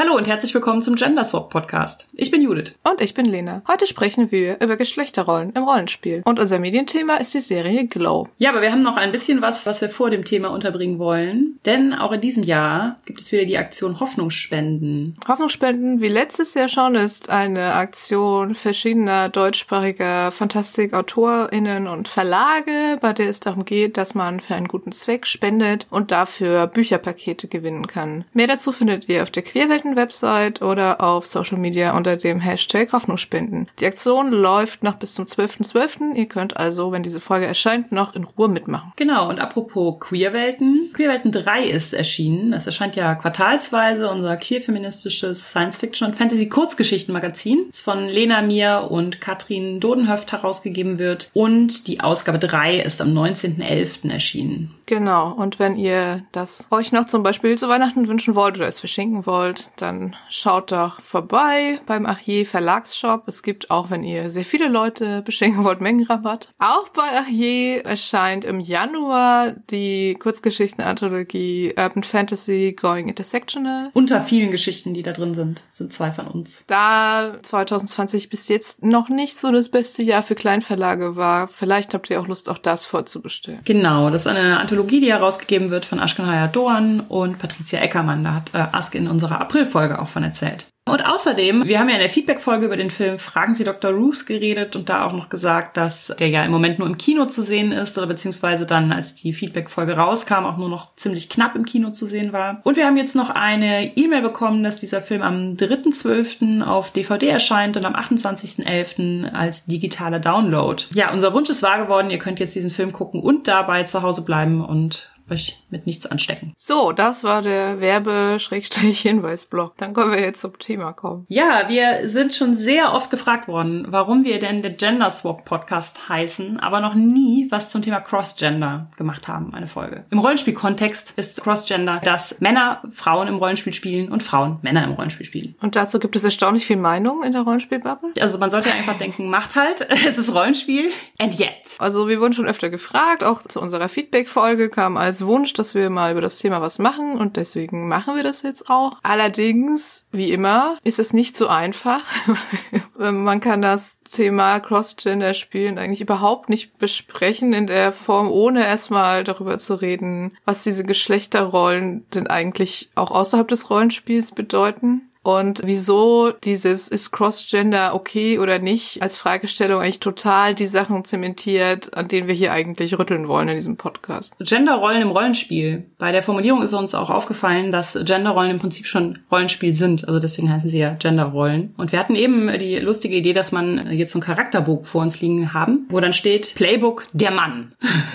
Hallo und herzlich willkommen zum Gender Swap Podcast. Ich bin Judith. Und ich bin Lena. Heute sprechen wir über Geschlechterrollen im Rollenspiel. Und unser Medienthema ist die Serie Glow. Ja, aber wir haben noch ein bisschen was, was wir vor dem Thema unterbringen wollen. Denn auch in diesem Jahr gibt es wieder die Aktion Hoffnungsspenden. Hoffnungsspenden, wie letztes Jahr schon, ist eine Aktion verschiedener deutschsprachiger Fantastik-AutorInnen und Verlage, bei der es darum geht, dass man für einen guten Zweck spendet und dafür Bücherpakete gewinnen kann. Mehr dazu findet ihr auf der Queerwelten Website oder auf Social Media unter dem Hashtag Hoffnungsspenden. Die Aktion läuft noch bis zum 12.12. .12. Ihr könnt also, wenn diese Folge erscheint, noch in Ruhe mitmachen. Genau, und apropos Queerwelten. Queerwelten 3 ist erschienen. Das erscheint ja quartalsweise, unser queer-feministisches Science-Fiction- und Fantasy-Kurzgeschichten-Magazin. Das von Lena Mir und Katrin Dodenhöft herausgegeben wird. Und die Ausgabe 3 ist am 19.11. erschienen. Genau, und wenn ihr das euch noch zum Beispiel zu Weihnachten wünschen wollt oder es verschenken wollt, dann schaut doch vorbei beim Achier Verlagsshop. Es gibt auch, wenn ihr sehr viele Leute beschenken wollt, Mengenrabatt. Auch bei Achier erscheint im Januar die Kurzgeschichtenanthologie Urban Fantasy Going Intersectional. Unter vielen Geschichten, die da drin sind, sind zwei von uns. Da 2020 bis jetzt noch nicht so das beste Jahr für Kleinverlage war, vielleicht habt ihr auch Lust, auch das vorzubestellen. Genau, das ist eine Anthologie, die herausgegeben wird von Ashkan Doan und Patricia Eckermann. Da hat äh, Ask in unserer April-Folge auch von erzählt. Und außerdem, wir haben ja in der Feedback-Folge über den Film Fragen Sie Dr. Ruth geredet und da auch noch gesagt, dass der ja im Moment nur im Kino zu sehen ist oder beziehungsweise dann, als die Feedback-Folge rauskam, auch nur noch ziemlich knapp im Kino zu sehen war. Und wir haben jetzt noch eine E-Mail bekommen, dass dieser Film am 3.12. auf DVD erscheint und am 28.11. als digitaler Download. Ja, unser Wunsch ist wahr geworden. Ihr könnt jetzt diesen Film gucken und dabei zu Hause bleiben und euch mit nichts anstecken. So, das war der Werbe-Hinweisblock. Dann können wir jetzt zum Thema kommen. Ja, wir sind schon sehr oft gefragt worden, warum wir denn der Gender Swap Podcast heißen, aber noch nie was zum Thema Cross-Gender gemacht haben, eine Folge. Im Rollenspiel-Kontext ist Cross-Gender, dass Männer Frauen im Rollenspiel spielen und Frauen Männer im Rollenspiel spielen. Und dazu gibt es erstaunlich viel Meinung in der Rollenspielbubble. Also man sollte einfach denken, macht halt, es ist Rollenspiel, and yet. Also wir wurden schon öfter gefragt, auch zu unserer Feedback-Folge kam als Wunsch, dass wir mal über das Thema was machen und deswegen machen wir das jetzt auch. Allerdings, wie immer, ist es nicht so einfach. Man kann das Thema Cross-Gender spielen eigentlich überhaupt nicht besprechen in der Form, ohne erstmal darüber zu reden, was diese Geschlechterrollen denn eigentlich auch außerhalb des Rollenspiels bedeuten und wieso dieses ist Cross-Gender okay oder nicht als Fragestellung eigentlich total die Sachen zementiert, an denen wir hier eigentlich rütteln wollen in diesem Podcast. Genderrollen im Rollenspiel. Bei der Formulierung ist uns auch aufgefallen, dass Genderrollen im Prinzip schon Rollenspiel sind. Also deswegen heißen sie ja Genderrollen. Und wir hatten eben die lustige Idee, dass man jetzt so ein Charakterbuch vor uns liegen haben, wo dann steht Playbook der Mann.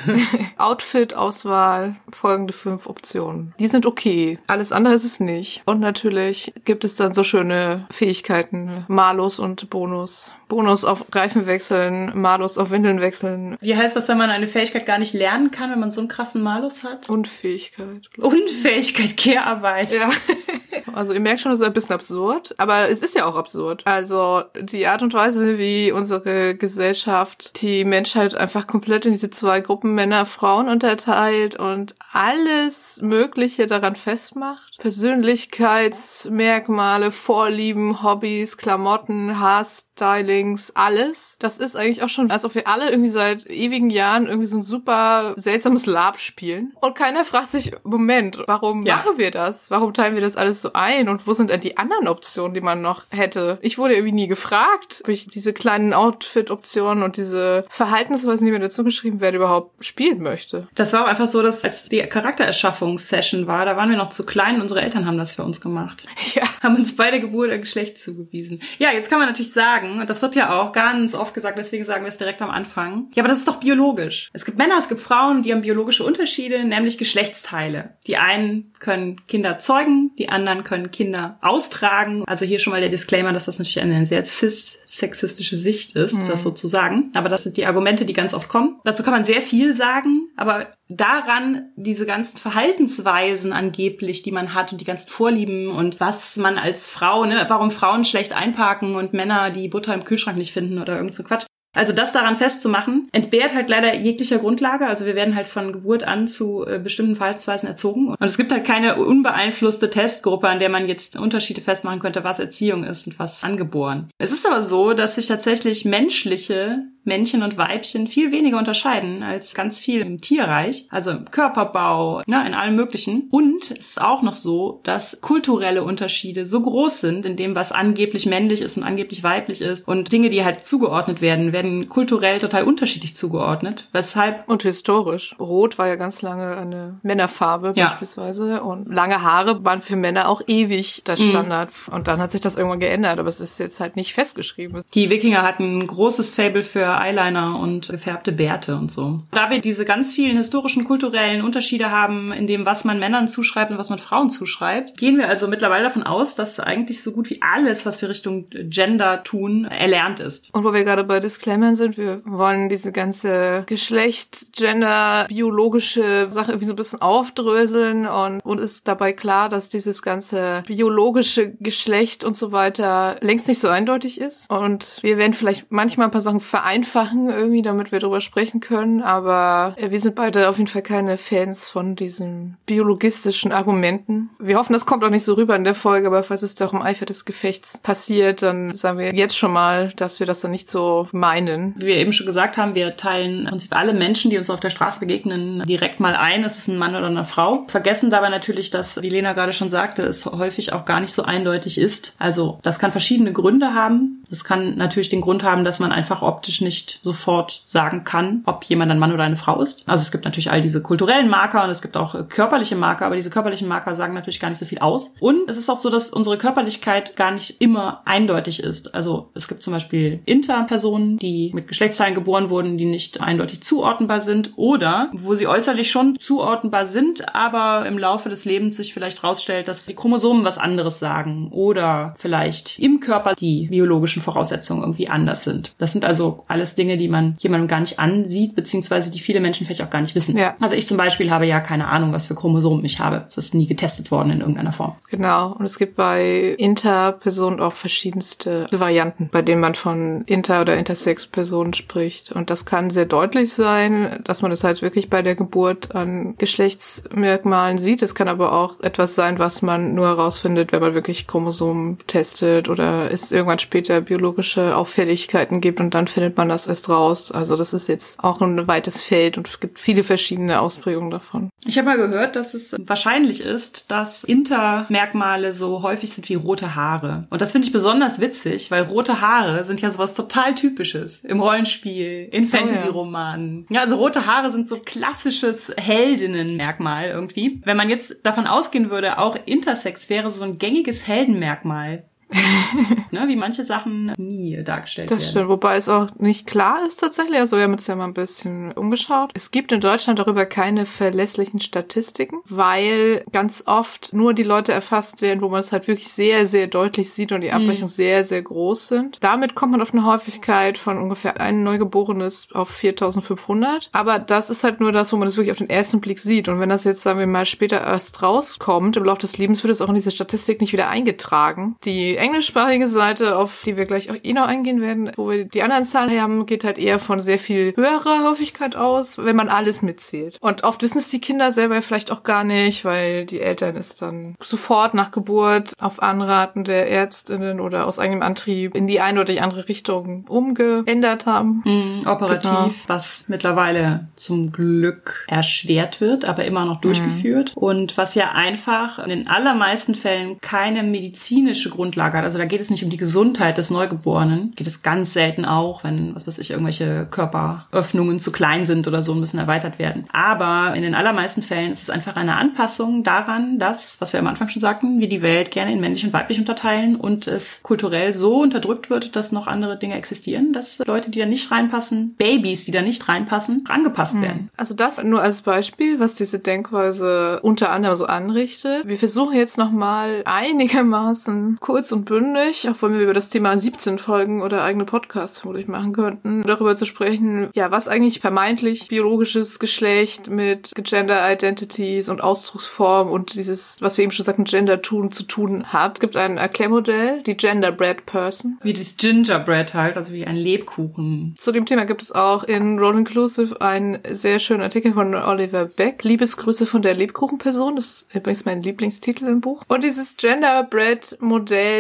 Outfit-Auswahl, folgende fünf Optionen. Die sind okay. Alles andere ist es nicht. Und natürlich gibt es dann so schöne Fähigkeiten. Malus und Bonus. Bonus auf Reifen wechseln, Malus auf Windeln wechseln. Wie heißt das, wenn man eine Fähigkeit gar nicht lernen kann, wenn man so einen krassen Malus hat? Unfähigkeit. Unfähigkeit, Kehrarbeit. Ja. Also ihr merkt schon, das ist ein bisschen absurd, aber es ist ja auch absurd. Also die Art und Weise, wie unsere Gesellschaft die Menschheit einfach komplett in diese zwei Gruppen Männer, Frauen unterteilt und alles Mögliche daran festmacht. Persönlichkeitsmerkmale, Vorlieben, Hobbys, Klamotten, Haarstylings, alles. Das ist eigentlich auch schon, als ob wir alle irgendwie seit ewigen Jahren irgendwie so ein super seltsames Lab spielen. Und keiner fragt sich, Moment, warum ja. machen wir das? Warum teilen wir das alles so ein? Und wo sind denn die anderen Optionen, die man noch hätte? Ich wurde irgendwie nie gefragt, ob ich diese kleinen Outfit-Optionen und diese Verhaltensweisen, die mir dazu beschrieben werden, überhaupt spielen möchte. Das war auch einfach so, dass als die Charaktererschaffungssession war, da waren wir noch zu klein, unsere Eltern haben das für uns gemacht. Ja. Haben uns beide Geburt und Geschlecht zugewiesen. Ja, jetzt kann man natürlich sagen, und das wird ja auch ganz oft gesagt, deswegen sagen wir es direkt am Anfang. Ja, aber das ist doch biologisch. Es gibt Männer, es gibt Frauen, die haben biologische Unterschiede, nämlich Geschlechtsteile. Die einen können Kinder zeugen, die anderen können Kinder austragen. Also hier schon mal der Disclaimer, dass das natürlich eine sehr cis-sexistische Sicht ist, mhm. das sozusagen. Aber das sind die Argumente, die ganz oft kommen. Dazu kann man sehr viel sagen, aber daran diese ganzen Verhaltensweisen angeblich, die man hat und die ganzen Vorlieben und was man als Frau, ne, warum Frauen schlecht einparken und Männer die Butter im Kühlschrank nicht finden oder irgend so Quatsch. Also das daran festzumachen, entbehrt halt leider jeglicher Grundlage. Also wir werden halt von Geburt an zu äh, bestimmten Verhaltensweisen erzogen. Und es gibt halt keine unbeeinflusste Testgruppe, an der man jetzt Unterschiede festmachen könnte, was Erziehung ist und was angeboren. Es ist aber so, dass sich tatsächlich menschliche Männchen und Weibchen viel weniger unterscheiden als ganz viel im Tierreich, also im Körperbau, ne, in allem Möglichen. Und es ist auch noch so, dass kulturelle Unterschiede so groß sind in dem, was angeblich männlich ist und angeblich weiblich ist und Dinge, die halt zugeordnet werden, werden kulturell total unterschiedlich zugeordnet. Weshalb und historisch. Rot war ja ganz lange eine Männerfarbe ja. beispielsweise und lange Haare waren für Männer auch ewig das mhm. Standard. Mhm. Und dann hat sich das irgendwann geändert, aber es ist jetzt halt nicht festgeschrieben. Die Wikinger hatten ein großes Fable für Eyeliner und gefärbte Bärte und so. Da wir diese ganz vielen historischen, kulturellen Unterschiede haben in dem, was man Männern zuschreibt und was man Frauen zuschreibt, gehen wir also mittlerweile davon aus, dass eigentlich so gut wie alles, was wir Richtung Gender tun, erlernt ist. Und wo wir gerade bei Disclaimern sind, wir wollen diese ganze Geschlecht, Gender, biologische Sache irgendwie so ein bisschen aufdröseln und uns ist dabei klar, dass dieses ganze biologische Geschlecht und so weiter längst nicht so eindeutig ist. Und wir werden vielleicht manchmal ein paar Sachen vereinfachen vereinfachen, irgendwie, damit wir darüber sprechen können. Aber wir sind beide auf jeden Fall keine Fans von diesen biologistischen Argumenten. Wir hoffen, das kommt auch nicht so rüber in der Folge, aber falls es doch im Eifer des Gefechts passiert, dann sagen wir jetzt schon mal, dass wir das dann nicht so meinen. Wie wir eben schon gesagt haben, wir teilen im Prinzip alle Menschen, die uns auf der Straße begegnen, direkt mal ein. Ist es ein Mann oder eine Frau? Vergessen dabei natürlich, dass, wie Lena gerade schon sagte, es häufig auch gar nicht so eindeutig ist. Also, das kann verschiedene Gründe haben. Das kann natürlich den Grund haben, dass man einfach optisch nicht nicht sofort sagen kann, ob jemand ein Mann oder eine Frau ist. Also es gibt natürlich all diese kulturellen Marker und es gibt auch körperliche Marker, aber diese körperlichen Marker sagen natürlich gar nicht so viel aus. Und es ist auch so, dass unsere Körperlichkeit gar nicht immer eindeutig ist. Also es gibt zum Beispiel Interpersonen, die mit Geschlechtszahlen geboren wurden, die nicht eindeutig zuordnenbar sind oder wo sie äußerlich schon zuordnenbar sind, aber im Laufe des Lebens sich vielleicht rausstellt, dass die Chromosomen was anderes sagen oder vielleicht im Körper die biologischen Voraussetzungen irgendwie anders sind. Das sind also alles alles Dinge, die man jemandem gar nicht ansieht, beziehungsweise die viele Menschen vielleicht auch gar nicht wissen. Ja. Also ich zum Beispiel habe ja keine Ahnung, was für Chromosomen ich habe. Es ist nie getestet worden in irgendeiner Form. Genau. Und es gibt bei Interpersonen auch verschiedenste Varianten, bei denen man von Inter- oder Intersex-Personen spricht. Und das kann sehr deutlich sein, dass man es halt wirklich bei der Geburt an Geschlechtsmerkmalen sieht. Es kann aber auch etwas sein, was man nur herausfindet, wenn man wirklich Chromosomen testet oder es irgendwann später biologische Auffälligkeiten gibt und dann findet man das erst raus. Also das ist jetzt auch ein weites Feld und es gibt viele verschiedene Ausprägungen davon. Ich habe mal gehört, dass es wahrscheinlich ist, dass Intermerkmale so häufig sind wie rote Haare. Und das finde ich besonders witzig, weil rote Haare sind ja sowas total typisches im Rollenspiel, in Fantasy-Romanen. Ja. ja, also rote Haare sind so klassisches Heldinnenmerkmal irgendwie. Wenn man jetzt davon ausgehen würde, auch Intersex wäre so ein gängiges Heldenmerkmal, ne, wie manche Sachen nie dargestellt das werden. Das stimmt, wobei es auch nicht klar ist tatsächlich. Also wir haben uns ja mal ein bisschen umgeschaut. Es gibt in Deutschland darüber keine verlässlichen Statistiken, weil ganz oft nur die Leute erfasst werden, wo man es halt wirklich sehr, sehr deutlich sieht und die mhm. Abweichungen mhm. sehr, sehr groß sind. Damit kommt man auf eine Häufigkeit von ungefähr ein Neugeborenes auf 4500. Aber das ist halt nur das, wo man das wirklich auf den ersten Blick sieht. Und wenn das jetzt, sagen wir mal, später erst rauskommt, im Laufe des Lebens wird es auch in diese Statistik nicht wieder eingetragen. Die englischsprachige Seite, auf die wir gleich auch eh noch eingehen werden, wo wir die anderen Zahlen haben, geht halt eher von sehr viel höherer Häufigkeit aus, wenn man alles mitzählt. Und oft wissen es die Kinder selber vielleicht auch gar nicht, weil die Eltern es dann sofort nach Geburt auf Anraten der Ärztinnen oder aus eigenem Antrieb in die eine oder die andere Richtung umgeändert haben. Mhm, operativ, genau. was mittlerweile zum Glück erschwert wird, aber immer noch durchgeführt. Mhm. Und was ja einfach in den allermeisten Fällen keine medizinische Grundlage gelagert. Also da geht es nicht um die Gesundheit des Neugeborenen. Geht es ganz selten auch, wenn, was weiß ich, irgendwelche Körperöffnungen zu klein sind oder so und müssen erweitert werden. Aber in den allermeisten Fällen ist es einfach eine Anpassung daran, dass, was wir am Anfang schon sagten, wir die Welt gerne in männlich und weiblich unterteilen und es kulturell so unterdrückt wird, dass noch andere Dinge existieren, dass Leute, die da nicht reinpassen, Babys, die da nicht reinpassen, angepasst hm. werden. Also das nur als Beispiel, was diese Denkweise unter anderem so anrichtet. Wir versuchen jetzt nochmal einigermaßen kurz und bündig, auch wenn wir über das Thema 17 Folgen oder eigene Podcasts vermutlich machen könnten, darüber zu sprechen, ja, was eigentlich vermeintlich biologisches Geschlecht mit Gender Identities und Ausdrucksform und dieses, was wir eben schon sagten, Gender tun zu tun hat. Es gibt ein Erklärmodell, die Genderbread Person. Wie das Gingerbread halt, also wie ein Lebkuchen. Zu dem Thema gibt es auch in Roll Inclusive einen sehr schönen Artikel von Oliver Beck. Liebesgrüße von der Lebkuchenperson. Das ist übrigens mein Lieblingstitel im Buch. Und dieses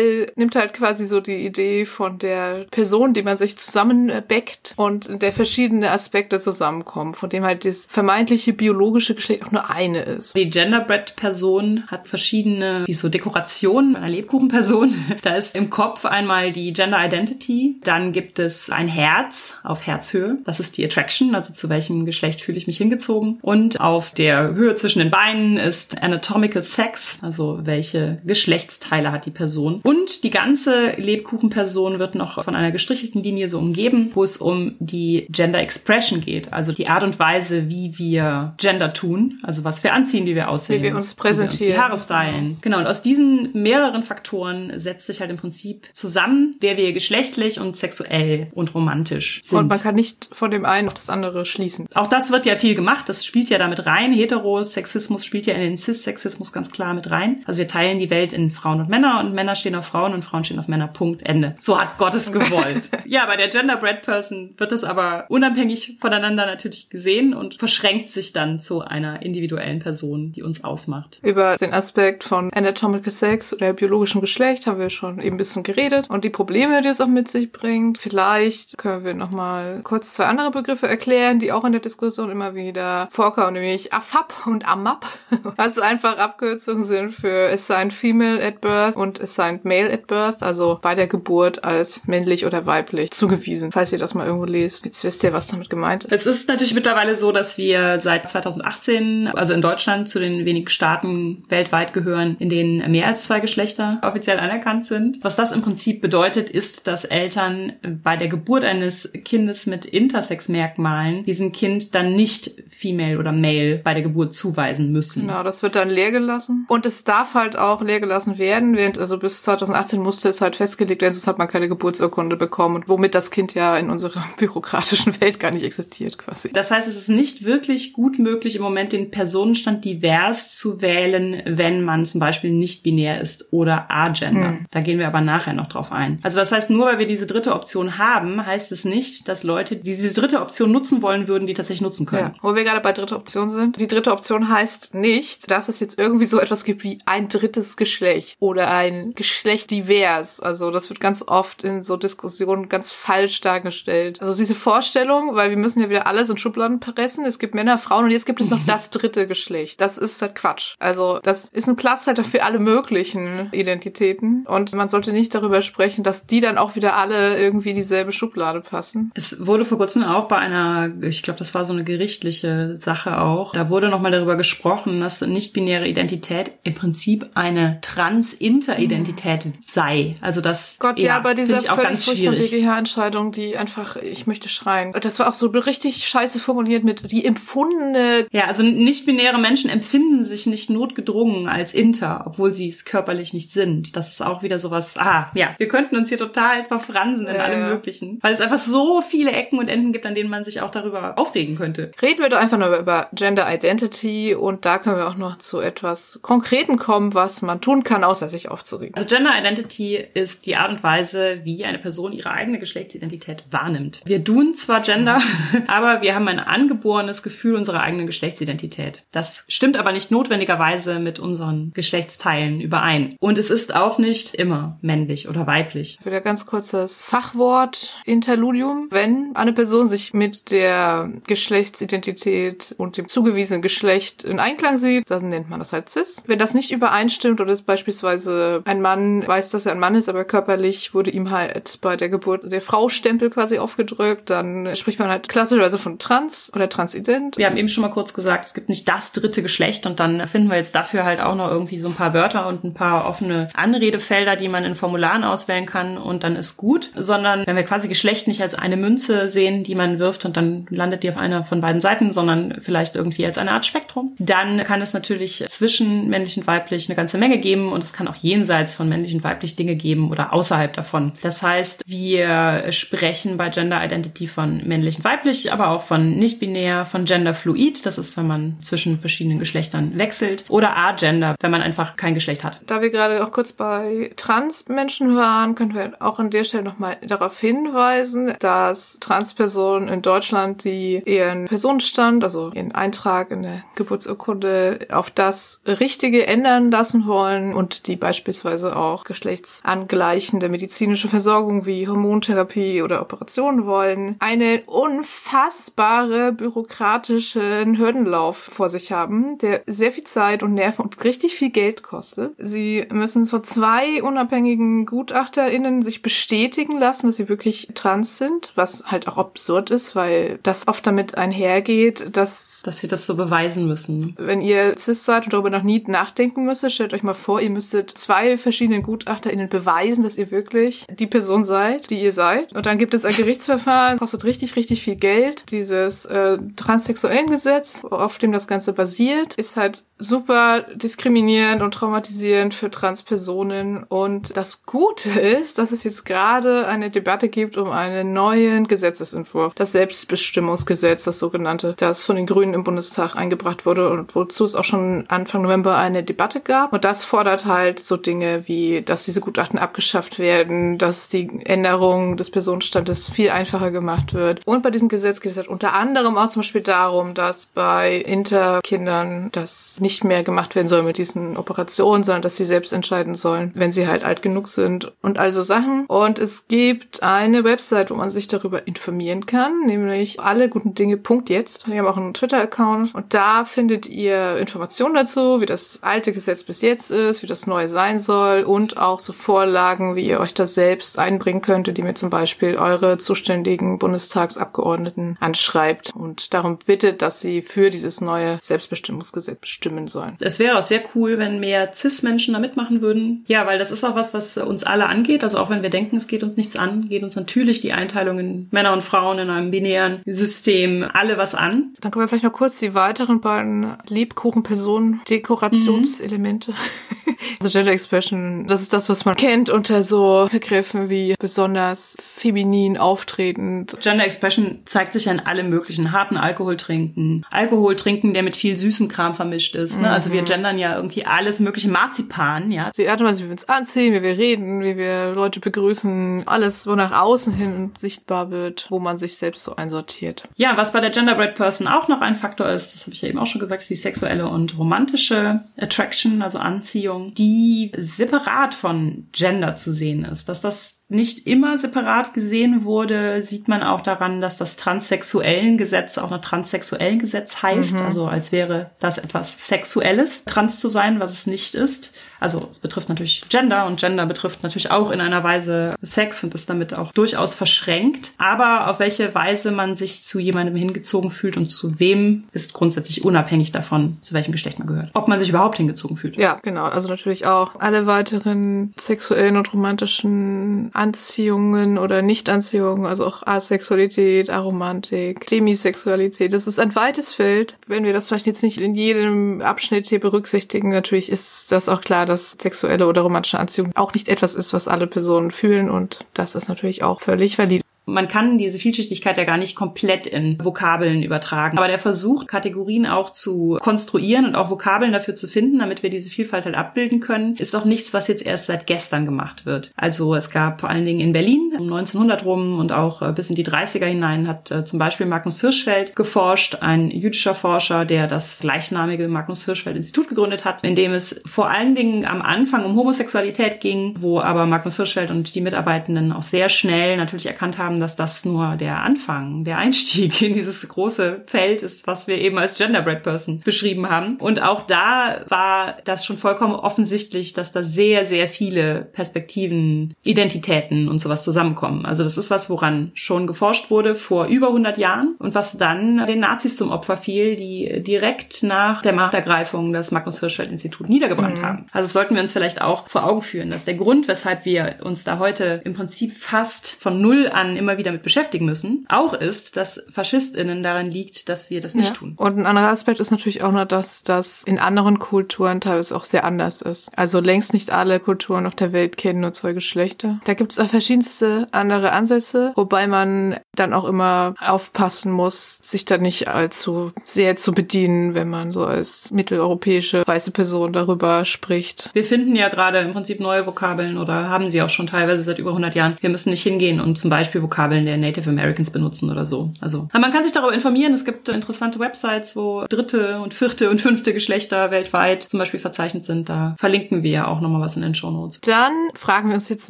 Genderbread-Modell nimmt halt quasi so die Idee von der Person, die man sich zusammenbeckt und der verschiedene Aspekte zusammenkommen, von dem halt das vermeintliche biologische Geschlecht auch nur eine ist. Die Genderbread-Person hat verschiedene, wie so Dekorationen einer Lebkuchenperson. Da ist im Kopf einmal die Gender Identity, dann gibt es ein Herz auf Herzhöhe. Das ist die Attraction, also zu welchem Geschlecht fühle ich mich hingezogen. Und auf der Höhe zwischen den Beinen ist Anatomical Sex, also welche Geschlechtsteile hat die Person. Und die ganze Lebkuchenperson wird noch von einer gestrichelten Linie so umgeben, wo es um die Gender Expression geht, also die Art und Weise, wie wir Gender tun, also was wir anziehen, wie wir aussehen. Wie wir uns präsentieren. Wie wir uns die Haare stylen. Genau, und aus diesen mehreren Faktoren setzt sich halt im Prinzip zusammen, wer wir geschlechtlich und sexuell und romantisch sind. Und man kann nicht von dem einen auf das andere schließen. Auch das wird ja viel gemacht, das spielt ja damit rein. Heterosexismus spielt ja in den Cis-Sexismus ganz klar mit rein. Also wir teilen die Welt in Frauen und Männer und Männer stehen auf Frauen und Frauen stehen auf Männer. Punkt. Ende. So hat Gott es gewollt. ja, bei der Genderbread Person wird es aber unabhängig voneinander natürlich gesehen und verschränkt sich dann zu einer individuellen Person, die uns ausmacht. Über den Aspekt von Anatomical Sex oder biologischem Geschlecht haben wir schon eben ein bisschen geredet und die Probleme, die es auch mit sich bringt. Vielleicht können wir nochmal kurz zwei andere Begriffe erklären, die auch in der Diskussion immer wieder vorkommen, nämlich AFAP und AMAP. Also einfach Abkürzungen sind für Assigned Female at Birth und Assigned Male at Birth, also bei der Geburt als männlich oder weiblich zugewiesen. Falls ihr das mal irgendwo lest, jetzt wisst ihr, was damit gemeint ist. Es ist natürlich mittlerweile so, dass wir seit 2018, also in Deutschland, zu den wenigen Staaten weltweit gehören, in denen mehr als zwei Geschlechter offiziell anerkannt sind. Was das im Prinzip bedeutet, ist, dass Eltern bei der Geburt eines Kindes mit Intersex-Merkmalen diesem Kind dann nicht Female oder Male bei der Geburt zuweisen müssen. Genau, das wird dann leer gelassen. Und es darf halt auch leer gelassen werden, während, also bis 2018 musste es halt festgelegt werden, sonst hat man keine Geburtsurkunde bekommen und womit das Kind ja in unserer bürokratischen Welt gar nicht existiert quasi. Das heißt, es ist nicht wirklich gut möglich, im Moment den Personenstand divers zu wählen, wenn man zum Beispiel nicht binär ist oder agender. Hm. Da gehen wir aber nachher noch drauf ein. Also das heißt, nur weil wir diese dritte Option haben, heißt es nicht, dass Leute, die diese dritte Option nutzen wollen würden, die tatsächlich nutzen können. Ja. Wo wir gerade bei dritte Option sind. Die dritte Option heißt nicht, dass es jetzt irgendwie so etwas gibt wie ein drittes Geschlecht oder ein Geschlecht divers. Also das wird ganz oft in so Diskussionen ganz falsch dargestellt. Also diese Vorstellung, weil wir müssen ja wieder alles in Schubladen pressen. Es gibt Männer, Frauen und jetzt gibt es noch das dritte Geschlecht. Das ist halt Quatsch. Also das ist ein Platzhalter für alle möglichen Identitäten und man sollte nicht darüber sprechen, dass die dann auch wieder alle irgendwie dieselbe Schublade passen. Es wurde vor kurzem auch bei einer, ich glaube, das war so eine gerichtliche Sache auch, da wurde nochmal darüber gesprochen, dass nicht-binäre Identität im Prinzip eine Trans-Inter-Identität mhm. sei. Also das Gott, ja, ja aber diese völlig furchtbare BGH-Entscheidung, die einfach, ich möchte schreien. Das war auch so richtig scheiße formuliert mit die empfundene. Ja, also nicht-binäre Menschen empfinden sich nicht notgedrungen als Inter, obwohl sie es körperlich nicht sind. Das ist auch wieder sowas, ah, ja, wir könnten uns hier total verfransen in ja, allem Möglichen, weil es einfach so viele Ecken und Enden gibt, an denen man sich auch darüber aufregen könnte. Reden wir doch einfach nur über Gender Identity und da können wir auch noch zu etwas Konkreten kommen, was man tun kann, außer sich aufzuregen. Also Gender Identity ist die Art und Weise, wie eine Person ihre eigene Geschlechtsidentität wahrnimmt. Wir tun zwar Gender, aber wir haben ein angeborenes Gefühl unserer eigenen Geschlechtsidentität. Das stimmt aber nicht notwendigerweise mit unseren Geschlechtsteilen überein. Und es ist auch nicht immer männlich oder weiblich. Wieder ganz kurzes Fachwort Interludium. Wenn eine Person sich mit der Geschlechtsidentität und dem zugewiesenen Geschlecht in Einklang sieht, dann nennt man das halt cis. Wenn das nicht übereinstimmt oder ist beispielsweise ein Mann weiß, dass er ein Mann ist, aber körperlich wurde ihm halt bei der Geburt der Frau-Stempel quasi aufgedrückt, dann spricht man halt klassischerweise von trans oder transident. Wir haben eben schon mal kurz gesagt, es gibt nicht das dritte Geschlecht und dann finden wir jetzt dafür halt auch noch irgendwie so ein paar Wörter und ein paar offene Anredefelder, die man in Formularen auswählen kann und dann ist gut, sondern wenn wir quasi Geschlecht nicht als eine Münze sehen, die man wirft und dann landet die auf einer von beiden Seiten, sondern vielleicht irgendwie als eine Art Spektrum, dann kann es natürlich zwischen männlich und weiblich eine ganze Menge geben und es kann auch jenseits von männlich männlich und weiblich Dinge geben oder außerhalb davon. Das heißt, wir sprechen bei Gender Identity von männlich und weiblich, aber auch von nicht-binär, von genderfluid. Das ist, wenn man zwischen verschiedenen Geschlechtern wechselt. Oder agender, wenn man einfach kein Geschlecht hat. Da wir gerade auch kurz bei Trans-Menschen waren, können wir auch an der Stelle nochmal darauf hinweisen, dass Transpersonen in Deutschland, die ihren Personenstand, also ihren Eintrag in der Geburtsurkunde auf das Richtige ändern lassen wollen und die beispielsweise auch geschlechtsangleichende medizinische Versorgung wie Hormontherapie oder Operationen wollen, einen unfassbare bürokratischen Hürdenlauf vor sich haben, der sehr viel Zeit und Nerven und richtig viel Geld kostet. Sie müssen vor zwei unabhängigen GutachterInnen sich bestätigen lassen, dass sie wirklich trans sind, was halt auch absurd ist, weil das oft damit einhergeht, dass... Dass sie das so beweisen müssen. Wenn ihr cis seid und darüber noch nie nachdenken müsstet, stellt euch mal vor, ihr müsstet zwei verschiedenen GutachterInnen beweisen, dass ihr wirklich die Person seid, die ihr seid. Und dann gibt es ein Gerichtsverfahren, kostet richtig, richtig viel Geld. Dieses äh, transsexuellen Gesetz, auf dem das Ganze basiert, ist halt super diskriminierend und traumatisierend für Transpersonen. Und das Gute ist, dass es jetzt gerade eine Debatte gibt um einen neuen Gesetzesentwurf. Das Selbstbestimmungsgesetz, das sogenannte, das von den Grünen im Bundestag eingebracht wurde und wozu es auch schon Anfang November eine Debatte gab. Und das fordert halt so Dinge wie, dass diese Gutachten abgeschafft werden, dass die Änderung des Personenstandes viel einfacher gemacht wird. Und bei diesem Gesetz geht es halt unter anderem auch zum Beispiel darum, dass bei Interkindern das nicht mehr gemacht werden soll mit diesen Operationen, sondern dass sie selbst entscheiden sollen, wenn sie halt alt genug sind und also Sachen. Und es gibt eine Website, wo man sich darüber informieren kann, nämlich alle guten Dinge. Jetzt. Die haben auch einen Twitter-Account und da findet ihr Informationen dazu, wie das alte Gesetz bis jetzt ist, wie das neue sein soll und auch so Vorlagen, wie ihr euch das selbst einbringen könntet, die mir zum Beispiel eure zuständigen Bundestagsabgeordneten anschreibt und darum bittet, dass sie für dieses neue Selbstbestimmungsgesetz bestimmen sollen. Es wäre auch sehr cool, wenn mehr CIS-Menschen da mitmachen würden. Ja, weil das ist auch was, was uns alle angeht. Also auch wenn wir denken, es geht uns nichts an, geht uns natürlich die Einteilung in Männer und Frauen in einem binären System alle was an. Dann können wir vielleicht noch kurz die weiteren beiden Lebkuchenpersonen Dekorationselemente. Mhm. also Gender Expression, das ist das, was man kennt unter so Begriffen wie besonders feminin auftretend. Gender Expression zeigt sich ja in allem möglichen harten Alkohol trinken, Alkohol trinken, der mit viel süßem Kram vermischt ist. Ne? Mhm. Also wir mhm. gendern ja irgendwie alles mögliche Marzipan, ja. Die Art und Weise, wie wir uns anziehen, wie wir reden, wie wir Leute begrüßen, alles, wo nach außen hin sichtbar wird, wo man sich selbst so einsortiert. Ja, was bei der Genderbread Person auch noch ein Faktor ist, das habe ich ja eben auch schon gesagt, ist die sexuelle und romantische Attraction, also Anziehung, die separat von Gender zu sehen ist. Dass das nicht immer separat gesehen wurde, sieht man auch daran, dass das transsexuellen Gesetz auch noch transsexuellen Gesetz heißt. Mhm. Also als wäre das etwas Sexuelles, trans zu sein, was es nicht ist. Also es betrifft natürlich Gender und Gender betrifft natürlich auch in einer Weise Sex und ist damit auch durchaus verschränkt. Aber auf welche Weise man sich zu jemandem hingezogen fühlt und zu wem, ist grundsätzlich unabhängig davon, zu welchem Geschlecht man gehört. Ob man sich überhaupt hingezogen fühlt. Ja, genau. Also natürlich auch alle weiteren sexuellen und romantischen Anziehungen oder Nichtanziehungen, also auch Asexualität, Aromantik, Demisexualität. Das ist ein weites Feld. Wenn wir das vielleicht jetzt nicht in jedem Abschnitt hier berücksichtigen, natürlich ist das auch klar, dass sexuelle oder romantische Anziehung auch nicht etwas ist, was alle Personen fühlen und das ist natürlich auch völlig valid. Man kann diese Vielschichtigkeit ja gar nicht komplett in Vokabeln übertragen. Aber der Versuch, Kategorien auch zu konstruieren und auch Vokabeln dafür zu finden, damit wir diese Vielfalt halt abbilden können, ist auch nichts, was jetzt erst seit gestern gemacht wird. Also es gab vor allen Dingen in Berlin um 1900 rum und auch äh, bis in die 30er hinein hat äh, zum Beispiel Magnus Hirschfeld geforscht, ein jüdischer Forscher, der das gleichnamige Magnus Hirschfeld Institut gegründet hat, in dem es vor allen Dingen am Anfang um Homosexualität ging, wo aber Magnus Hirschfeld und die Mitarbeitenden auch sehr schnell natürlich erkannt haben, haben, dass das nur der Anfang, der Einstieg in dieses große Feld ist, was wir eben als Genderbread Person beschrieben haben. Und auch da war das schon vollkommen offensichtlich, dass da sehr, sehr viele Perspektiven, Identitäten und sowas zusammenkommen. Also das ist was, woran schon geforscht wurde vor über 100 Jahren und was dann den Nazis zum Opfer fiel, die direkt nach der Machtergreifung das Magnus Hirschfeld Institut niedergebrannt mhm. haben. Also sollten wir uns vielleicht auch vor Augen führen, dass der Grund, weshalb wir uns da heute im Prinzip fast von Null an immer wieder mit beschäftigen müssen, auch ist, dass FaschistInnen daran liegt, dass wir das nicht ja. tun. Und ein anderer Aspekt ist natürlich auch nur, dass das in anderen Kulturen teilweise auch sehr anders ist. Also längst nicht alle Kulturen auf der Welt kennen nur zwei Geschlechter. Da gibt es auch verschiedenste andere Ansätze, wobei man dann auch immer aufpassen muss, sich da nicht allzu sehr zu bedienen, wenn man so als mitteleuropäische weiße Person darüber spricht. Wir finden ja gerade im Prinzip neue Vokabeln oder haben sie auch schon teilweise seit über 100 Jahren. Wir müssen nicht hingehen und zum Beispiel Vokabeln der Native Americans benutzen oder so. Also, man kann sich darüber informieren. Es gibt interessante Websites, wo dritte und vierte und fünfte Geschlechter weltweit zum Beispiel verzeichnet sind. Da verlinken wir ja auch nochmal was in den Show Notes. Dann fragen wir uns jetzt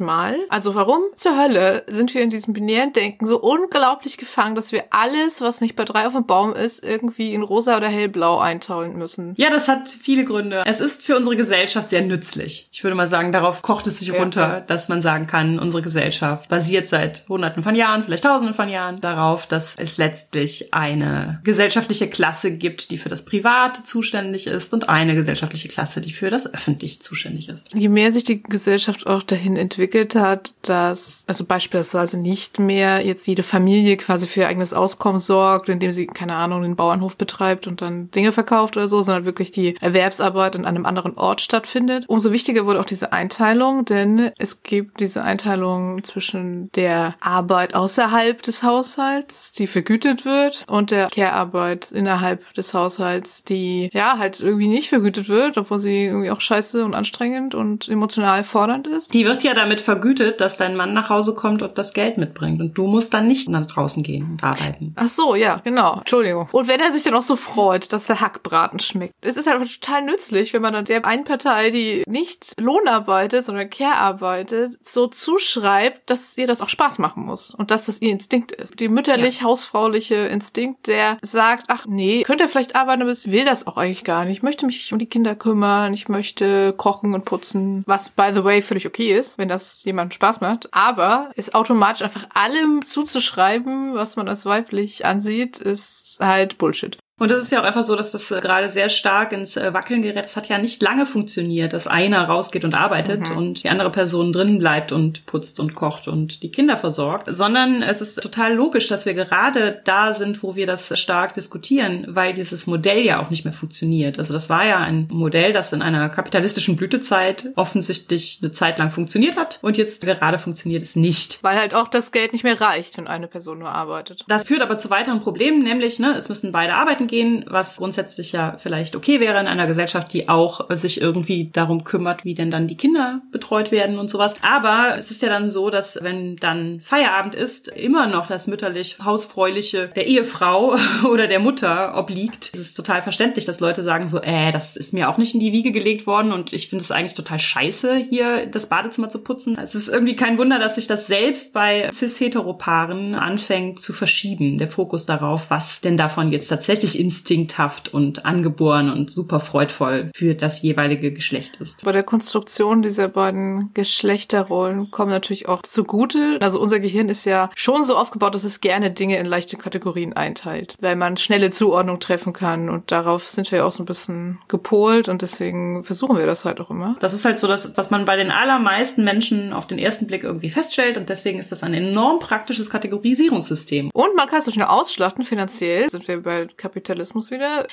mal, also warum zur Hölle sind wir in diesem binären Denken so unglaublich gefangen, dass wir alles, was nicht bei drei auf dem Baum ist, irgendwie in rosa oder hellblau einteilen müssen? Ja, das hat viele Gründe. Es ist für unsere Gesellschaft sehr nützlich. Ich würde mal sagen, darauf kocht es sich ja, runter, ja. dass man sagen kann, unsere Gesellschaft basiert seit hunderten von Jahren, vielleicht tausenden von Jahren darauf, dass es letztlich eine gesellschaftliche Klasse gibt, die für das Private zuständig ist und eine gesellschaftliche Klasse, die für das Öffentliche zuständig ist. Je mehr sich die Gesellschaft auch dahin entwickelt hat, dass also beispielsweise nicht mehr jetzt jede Familie quasi für ihr eigenes Auskommen sorgt, indem sie, keine Ahnung, den Bauernhof betreibt und dann Dinge verkauft oder so, sondern wirklich die Erwerbsarbeit in einem anderen Ort stattfindet. Umso wichtiger wurde auch diese Einteilung, denn es gibt diese Einteilung zwischen der Arbeit außerhalb des Haushalts, die vergütet wird, und der Care-Arbeit innerhalb des Haushalts, die ja halt irgendwie nicht vergütet wird, obwohl sie irgendwie auch scheiße und anstrengend und emotional fordernd ist. Die wird ja damit vergütet, dass dein Mann nach Hause kommt und das Geld mitbringt und du musst dann nicht nach draußen gehen und arbeiten. Ach so, ja, genau. Entschuldigung. Und wenn er sich dann auch so freut, dass der Hackbraten schmeckt. Es ist halt total nützlich, wenn man dann der einen Partei, die nicht Lohn arbeitet, sondern Care arbeitet, so zuschreibt, dass ihr das auch Spaß machen muss und dass das ihr Instinkt ist. Die mütterlich-hausfrauliche Instinkt, der sagt, ach nee, könnt ihr vielleicht arbeiten, aber ich will das auch eigentlich gar nicht. Ich möchte mich um die Kinder kümmern, ich möchte kochen und putzen, was by the way völlig okay ist, wenn das jemandem Spaß macht. Aber ist automatisch einfach allem zuzuschreiben, was man als weiblich ansieht, ist halt Bullshit. Und es ist ja auch einfach so, dass das äh, gerade sehr stark ins äh, Wackeln gerät. Es hat ja nicht lange funktioniert, dass einer rausgeht und arbeitet mhm. und die andere Person drin bleibt und putzt und kocht und die Kinder versorgt, sondern es ist total logisch, dass wir gerade da sind, wo wir das stark diskutieren, weil dieses Modell ja auch nicht mehr funktioniert. Also das war ja ein Modell, das in einer kapitalistischen Blütezeit offensichtlich eine Zeit lang funktioniert hat und jetzt gerade funktioniert es nicht. Weil halt auch das Geld nicht mehr reicht, wenn eine Person nur arbeitet. Das führt aber zu weiteren Problemen, nämlich, ne, es müssen beide arbeiten arbeiten gehen, was grundsätzlich ja vielleicht okay wäre in einer Gesellschaft, die auch sich irgendwie darum kümmert, wie denn dann die Kinder betreut werden und sowas. Aber es ist ja dann so, dass wenn dann Feierabend ist, immer noch das mütterlich hausfräuliche der Ehefrau oder der Mutter obliegt. Es ist total verständlich, dass Leute sagen so, äh, das ist mir auch nicht in die Wiege gelegt worden und ich finde es eigentlich total scheiße, hier das Badezimmer zu putzen. Es ist irgendwie kein Wunder, dass sich das selbst bei cis-heteropaaren anfängt zu verschieben. Der Fokus darauf, was denn davon jetzt tatsächlich wirklich instinkthaft und angeboren und super freudvoll für das jeweilige Geschlecht ist. Bei der Konstruktion dieser beiden Geschlechterrollen kommen natürlich auch zugute. Also unser Gehirn ist ja schon so aufgebaut, dass es gerne Dinge in leichte Kategorien einteilt, weil man schnelle Zuordnung treffen kann und darauf sind wir ja auch so ein bisschen gepolt und deswegen versuchen wir das halt auch immer. Das ist halt so, dass, was man bei den allermeisten Menschen auf den ersten Blick irgendwie feststellt und deswegen ist das ein enorm praktisches Kategorisierungssystem. Und man kann es so schnell ausschlachten finanziell. Sind wir bei Kapital Kapitalismus wieder.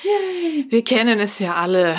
Wir kennen es ja alle.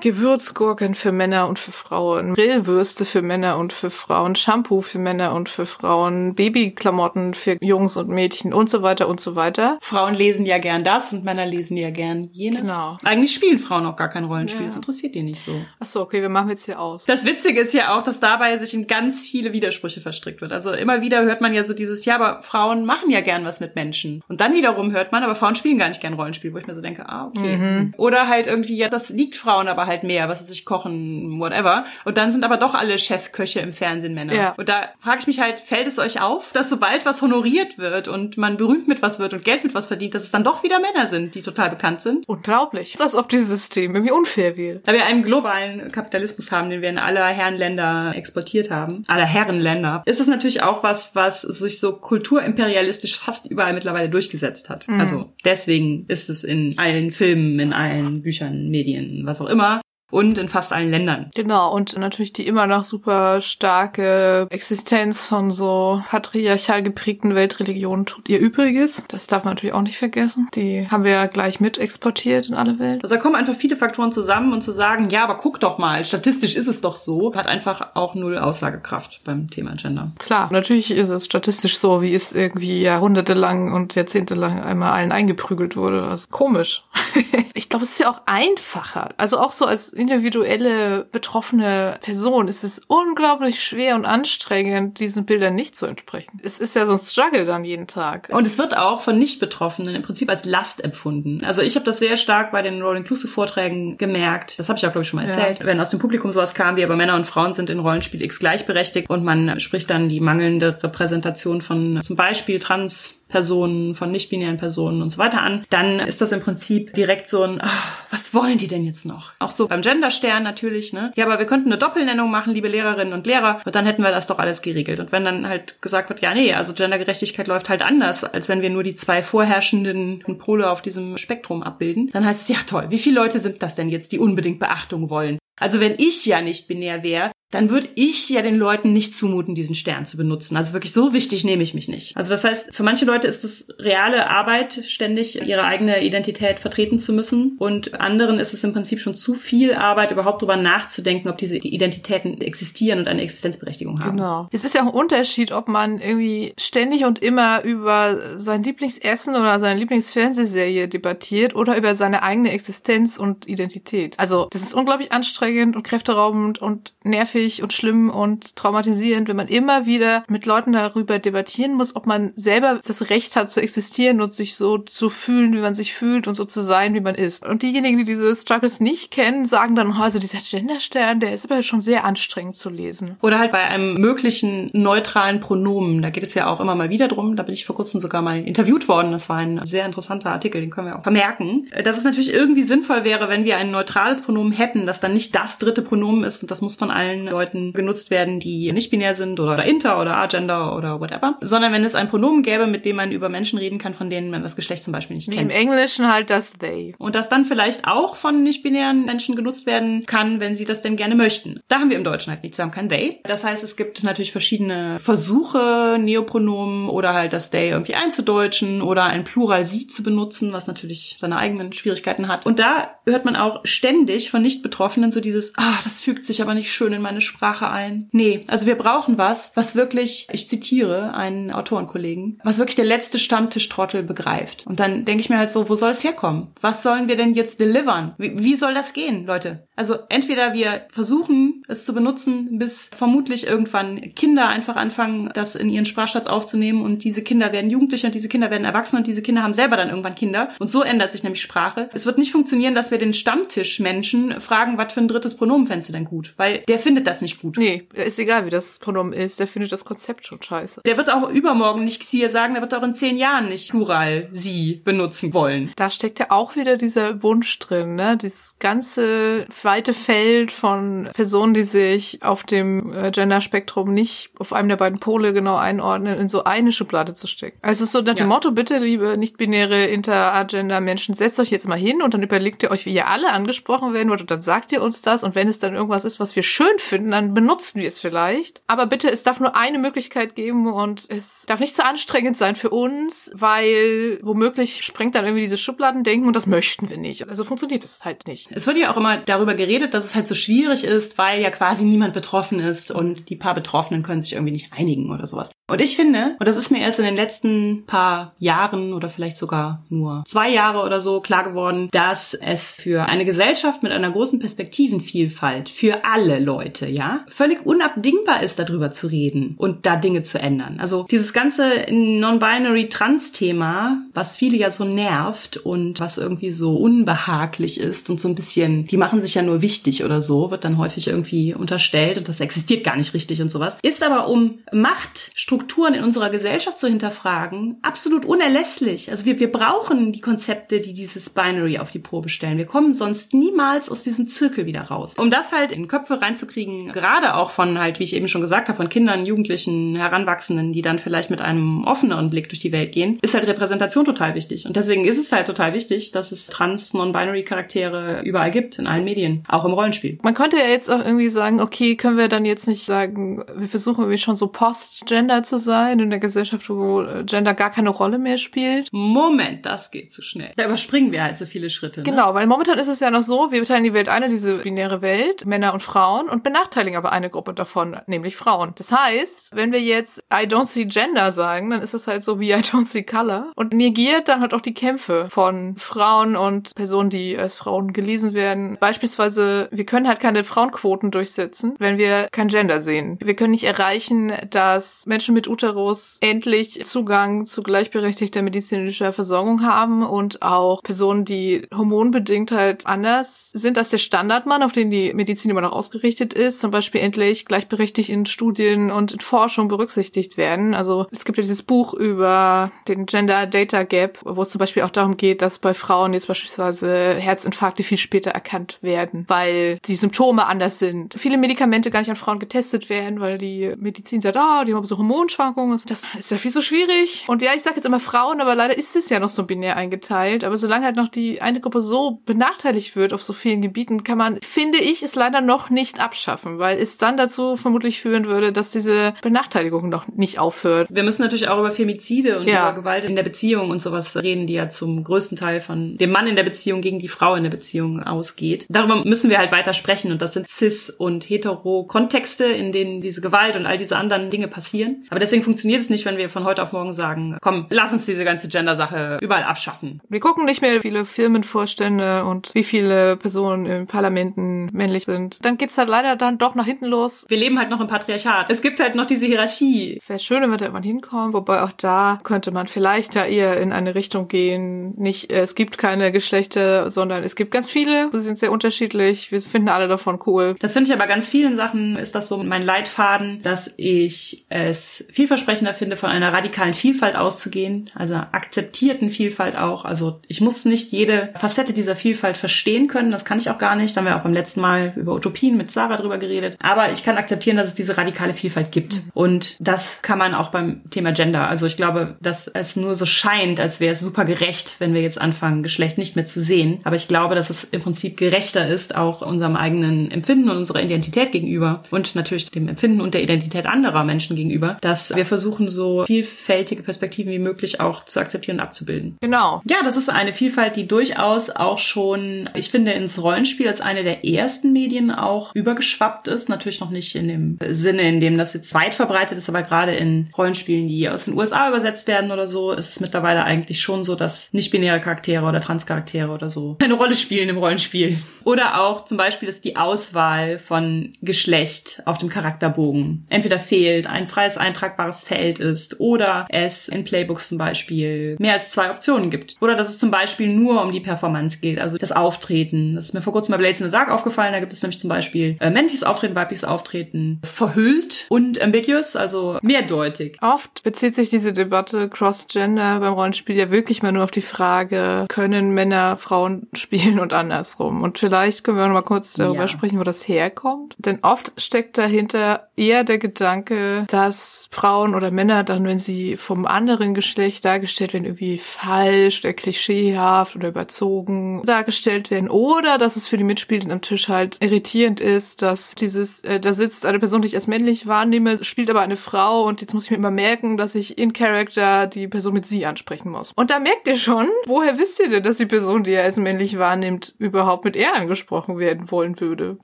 Gewürzgurken für Männer und für Frauen, Grillwürste für Männer und für Frauen, Shampoo für Männer und für Frauen, Babyklamotten für Jungs und Mädchen und so weiter und so weiter. Frauen lesen ja gern das und Männer lesen ja gern jenes. Genau. Eigentlich spielen Frauen auch gar kein Rollenspiel. Ja. Das interessiert die nicht so. Ach so, okay, wir machen jetzt hier aus. Das Witzige ist ja auch, dass dabei sich in ganz viele Widersprüche verstrickt wird. Also immer wieder hört man ja so dieses, ja, aber Frauen machen ja gern was mit Menschen. Und dann wiederum hört man, aber Frauen spielen gar nicht gern Rollenspiel wo ich mir so denke, ah, okay. Mhm. Oder halt irgendwie, ja, das liegt Frauen aber halt mehr, was sie sich kochen, whatever. Und dann sind aber doch alle Chefköche im Fernsehen Männer. Ja. Und da frage ich mich halt, fällt es euch auf, dass sobald was honoriert wird und man berühmt mit was wird und Geld mit was verdient, dass es dann doch wieder Männer sind, die total bekannt sind? Unglaublich. Als ob dieses System irgendwie unfair wäre. Da wir einen globalen Kapitalismus haben, den wir in aller Herrenländer exportiert haben, aller Herrenländer, ist es natürlich auch was, was sich so kulturimperialistisch fast überall mittlerweile durchgesetzt hat. Mhm. Also deswegen ist es in allen Filmen, in allen Büchern, Medien, was auch immer. Und in fast allen Ländern. Genau, und natürlich die immer noch super starke Existenz von so patriarchal geprägten Weltreligionen tut ihr Übriges. Das darf man natürlich auch nicht vergessen. Die haben wir ja gleich mit exportiert in alle Welt. Also da kommen einfach viele Faktoren zusammen und zu sagen, ja, aber guck doch mal, statistisch ist es doch so, hat einfach auch null Aussagekraft beim Thema Gender. Klar, natürlich ist es statistisch so, wie es irgendwie jahrhundertelang und jahrzehntelang einmal allen eingeprügelt wurde. Also komisch. ich glaube, es ist ja auch einfacher. Also auch so als individuelle betroffene Person ist es unglaublich schwer und anstrengend, diesen Bildern nicht zu entsprechen. Es ist ja so ein Struggle dann jeden Tag. Und es wird auch von Nicht-Betroffenen im Prinzip als Last empfunden. Also ich habe das sehr stark bei den Role Inclusive Vorträgen gemerkt. Das habe ich auch glaube ich schon mal erzählt. Ja. Wenn aus dem Publikum sowas kam, wie aber Männer und Frauen sind in Rollenspiel X gleichberechtigt und man spricht dann die mangelnde Repräsentation von zum Beispiel Trans Personen, von nicht-binären Personen und so weiter an, dann ist das im Prinzip direkt so ein, oh, was wollen die denn jetzt noch? Auch so beim Genderstern natürlich, ne? Ja, aber wir könnten eine Doppelnennung machen, liebe Lehrerinnen und Lehrer, und dann hätten wir das doch alles geregelt. Und wenn dann halt gesagt wird, ja, nee, also Gendergerechtigkeit läuft halt anders, als wenn wir nur die zwei vorherrschenden Pole auf diesem Spektrum abbilden, dann heißt es, ja toll, wie viele Leute sind das denn jetzt, die unbedingt Beachtung wollen? Also wenn ich ja nicht binär wäre, dann würde ich ja den Leuten nicht zumuten, diesen Stern zu benutzen. Also wirklich so wichtig nehme ich mich nicht. Also das heißt, für manche Leute ist es reale Arbeit, ständig ihre eigene Identität vertreten zu müssen. Und anderen ist es im Prinzip schon zu viel Arbeit, überhaupt darüber nachzudenken, ob diese Identitäten existieren und eine Existenzberechtigung haben. Genau. Es ist ja auch ein Unterschied, ob man irgendwie ständig und immer über sein Lieblingsessen oder seine Lieblingsfernsehserie debattiert oder über seine eigene Existenz und Identität. Also das ist unglaublich anstrengend und kräfteraubend und nervig und schlimm und traumatisierend, wenn man immer wieder mit Leuten darüber debattieren muss, ob man selber das Recht hat zu existieren und sich so zu fühlen, wie man sich fühlt und so zu sein, wie man ist. Und diejenigen, die diese Struggles nicht kennen, sagen dann, oh, also dieser Genderstern, der ist aber schon sehr anstrengend zu lesen. Oder halt bei einem möglichen neutralen Pronomen. Da geht es ja auch immer mal wieder drum. Da bin ich vor kurzem sogar mal interviewt worden. Das war ein sehr interessanter Artikel, den können wir auch vermerken. Dass es natürlich irgendwie sinnvoll wäre, wenn wir ein neutrales Pronomen hätten, das dann nicht das dritte Pronomen ist und das muss von allen Leuten genutzt werden, die nicht binär sind oder inter oder agender oder whatever, sondern wenn es ein Pronomen gäbe, mit dem man über Menschen reden kann, von denen man das Geschlecht zum Beispiel nicht Wie kennt. Im Englischen halt das they. Und das dann vielleicht auch von nicht-binären Menschen genutzt werden kann, wenn sie das denn gerne möchten. Da haben wir im Deutschen halt nichts. Wir haben kein they. Das heißt, es gibt natürlich verschiedene Versuche, Neopronomen oder halt das they irgendwie einzudeutschen oder ein Plural sie zu benutzen, was natürlich seine eigenen Schwierigkeiten hat. Und da hört man auch ständig von Nicht-Betroffenen so dieses, ah, das fügt sich aber nicht schön in meine Sprache ein. Nee, also wir brauchen was, was wirklich, ich zitiere einen Autorenkollegen, was wirklich der letzte Stammtischtrottel begreift. Und dann denke ich mir halt so, wo soll es herkommen? Was sollen wir denn jetzt delivern? Wie, wie soll das gehen, Leute? Also entweder wir versuchen es zu benutzen, bis vermutlich irgendwann Kinder einfach anfangen, das in ihren Sprachschatz aufzunehmen und diese Kinder werden Jugendliche und diese Kinder werden Erwachsene und diese Kinder haben selber dann irgendwann Kinder. Und so ändert sich nämlich Sprache. Es wird nicht funktionieren, dass wir den Stammtischmenschen fragen, was für ein drittes Pronomen fändest du denn gut? Weil der findet das nicht gut. Nee, ist egal, wie das Pronomen ist. Der findet das Konzept schon scheiße. Der wird auch übermorgen nicht Xia sagen, der wird auch in zehn Jahren nicht Plural sie benutzen wollen. Da steckt ja auch wieder dieser Wunsch drin, ne? Dieses ganze weite Feld von Personen, die sich auf dem äh, Gender-Spektrum nicht auf einem der beiden Pole genau einordnen, in so eine Schublade zu stecken. Also so nach dem Ja. Motto, bitte, liebe nicht-binäre, inter-agender-Menschen, setzt euch jetzt mal hin und dann überlegt ihr euch, wie ihr alle angesprochen werden wollt und dann sagt ihr uns das und wenn es dann irgendwas ist, was wir schön finden, dann benutzen wir es vielleicht. Aber bitte, es darf nur eine Möglichkeit geben und es darf nicht zu anstrengend sein für uns, weil womöglich sprengt dann irgendwie dieses Schubladendenken und das möchten wir nicht. Also funktioniert es halt nicht. Es wird ja auch immer darüber geredet, dass es halt so schwierig ist, weil ja quasi niemand betroffen ist und die paar Betroffenen können sich irgendwie nicht einigen oder sowas. Und ich finde, und das ist mir erst in den letzten paar Jahren oder vielleicht sogar nur zwei Jahre oder so klar geworden, dass es für eine Gesellschaft mit einer großen Perspektivenvielfalt für alle Leute, ja, völlig unabdingbar ist, darüber zu reden und da Dinge zu ändern. Also dieses ganze Non-Binary Trans-Thema, was viele ja so nervt und was irgendwie so unbehaglich ist und so ein bisschen, die machen sich ja nur wichtig oder so, wird dann häufig irgendwie unterstellt und das existiert gar nicht richtig und sowas, ist aber um Machtstrukturen in unserer Gesellschaft zu hinterfragen, absolut unerlässlich. Also wir, wir brauchen die Konzepte, die dieses Binary auf die Probe stellen. Wir kommen sonst niemals aus diesem Zirkel wieder raus. Um das halt in Köpfe reinzukriegen, gerade auch von halt, wie ich eben schon gesagt habe, von Kindern, Jugendlichen, Heranwachsenden, die dann vielleicht mit einem offeneren Blick durch die Welt gehen, ist halt Repräsentation total wichtig. Und deswegen ist es halt total wichtig, dass es trans, non-binary Charaktere überall gibt, in allen Medien. Sehen, auch im Rollenspiel. Man könnte ja jetzt auch irgendwie sagen, okay, können wir dann jetzt nicht sagen, wir versuchen irgendwie schon so Post-Gender zu sein in der Gesellschaft, wo Gender gar keine Rolle mehr spielt. Moment, das geht zu schnell. Da überspringen wir halt so viele Schritte. Ne? Genau, weil momentan ist es ja noch so, wir teilen die Welt ein, diese binäre Welt, Männer und Frauen und benachteiligen aber eine Gruppe davon, nämlich Frauen. Das heißt, wenn wir jetzt I don't see gender sagen, dann ist es halt so wie I don't see color und negiert dann halt auch die Kämpfe von Frauen und Personen, die als Frauen gelesen werden. Beispielsweise, wir können halt keine Frauenquoten durchsetzen, wenn wir kein Gender sehen. Wir können nicht erreichen, dass Menschen mit Uterus endlich Zugang zu gleichberechtigter medizinischer Versorgung haben und auch Personen, die hormonbedingt halt anders sind als der Standardmann, auf den die Medizin immer noch ausgerichtet ist, zum Beispiel endlich gleichberechtigt in Studien und in Forschung berücksichtigt werden. Also es gibt ja dieses Buch über den Gender Data Gap, wo es zum Beispiel auch darum geht, dass bei Frauen jetzt beispielsweise Herzinfarkte viel später erkannt werden, weil die Symptome anders sind. Viele Medikamente gar nicht an Frauen getestet werden, weil die Medizin sagt, ah, oh, die haben so Hormonschwankungen. Das ist ja viel so schwierig. Und ja, ich sage jetzt immer Frauen, aber leider ist es ja noch so binär eingeteilt. Aber solange halt noch die eine Gruppe so benachteiligt wird auf so vielen Gebieten, kann man, finde ich, es leider noch nicht abschaffen, weil es dann dazu vermutlich führen würde, dass diese Benachteiligung noch nicht aufhört. Wir müssen natürlich auch über Femizide und ja. über Gewalt in der Beziehung und sowas reden, die ja zum größten Teil von dem Mann in der Beziehung gegen die Frau in der Beziehung ausgeht. Darüber müssen wir halt weiter sprechen und das sind cis- und hetero Kontexte, in denen diese Gewalt und all diese anderen Dinge passieren. Aber deswegen funktioniert es nicht, wenn wir von heute auf morgen sagen, komm, lass uns diese ganze Gender-Sache überall abschaffen. Wir gucken nicht mehr, wie viele Firmenvorstände und wie viele Personen in Parlamenten männlich sind. Dann geht's halt leider dann doch nach hinten los. Wir leben halt noch im Patriarchat. Es gibt halt noch diese Hierarchie. Wäre schön, wenn wir da irgendwann hinkommen, wobei auch da könnte man vielleicht da eher in eine Richtung gehen. Nicht, äh, es gibt keine Geschlechter, sondern es gibt ganz viele. Wir sind sehr unterschiedlich. Wir finden alle davon cool. Das finde ich aber ganz vielen Sachen ist das so mein Leitfaden, dass ich es vielversprechender finde, von einer radikalen Vielfalt auszugehen, also akzeptierten Vielfalt auch. Also ich muss nicht jede Facette dieser Vielfalt verstehen können. Das kann ich auch gar nicht. Da haben wir auch beim letzten Mal über Utopien mit Sarah drüber geredet. Aber ich kann akzeptieren, dass es diese radikale Vielfalt gibt. Und das kann man auch beim Thema Gender. Also ich glaube, dass es nur so scheint, als wäre es super gerecht, wenn wir jetzt anfangen, Geschlecht nicht mehr zu sehen. Aber ich glaube, dass es im Prinzip gerechter ist, auch unserem eigenen Empfinden und unserer Identität gegenüber und natürlich dem Empfinden und der Identität anderer Menschen gegenüber, dass wir versuchen, so vielfältige Perspektiven wie möglich auch zu akzeptieren und abzubilden. Genau. Ja, das ist eine Vielfalt, die durchaus auch schon, ich finde, ins Rollenspiel als eine der ersten Medien auch übergeschwappt ist. Natürlich noch nicht in dem Sinne, in dem das jetzt weit verbreitet ist, aber gerade in Rollenspielen, die aus den USA übersetzt werden oder so, ist es mittlerweile eigentlich schon so, dass nicht-binäre Charaktere oder Transcharaktere oder so eine Rolle spielen im Rollenspiel. Oder auch zum Beispiel ist die Auswahl von Geschlecht auf dem Charakterbogen entweder fehlt, ein freies eintragbares Feld ist oder es in Playbooks zum Beispiel mehr als zwei Optionen gibt. Oder dass es zum Beispiel nur um die Performance geht, also das Auftreten. Das ist mir vor kurzem bei Blades in the Dark aufgefallen. Da gibt es nämlich zum Beispiel äh, männliches Auftreten, weibliches Auftreten, verhüllt und ambiguous, also mehrdeutig. Oft bezieht sich diese Debatte Cross-Gender beim Rollenspiel ja wirklich mal nur auf die Frage, können Männer Frauen spielen und andersrum. Und vielleicht können wir noch mal kurz darüber ja. sprechen, wo das herkommt. Denn oft steckt dahinter eher der Gedanke, dass Frauen oder Männer dann, wenn sie vom anderen Geschlecht dargestellt werden, irgendwie falsch oder klischeehaft oder überzogen dargestellt werden. Oder dass es für die Mitspielenden am Tisch halt irritierend ist, dass dieses, äh, da sitzt eine Person, die ich als männlich wahrnehme, spielt aber eine Frau und jetzt muss ich mir immer merken, dass ich in Character die Person mit sie ansprechen muss. Und da merkt ihr schon, woher wisst ihr denn, dass die Person, die er als männlich wahrnimmt, überhaupt mit er angesprochen werden wollen würde?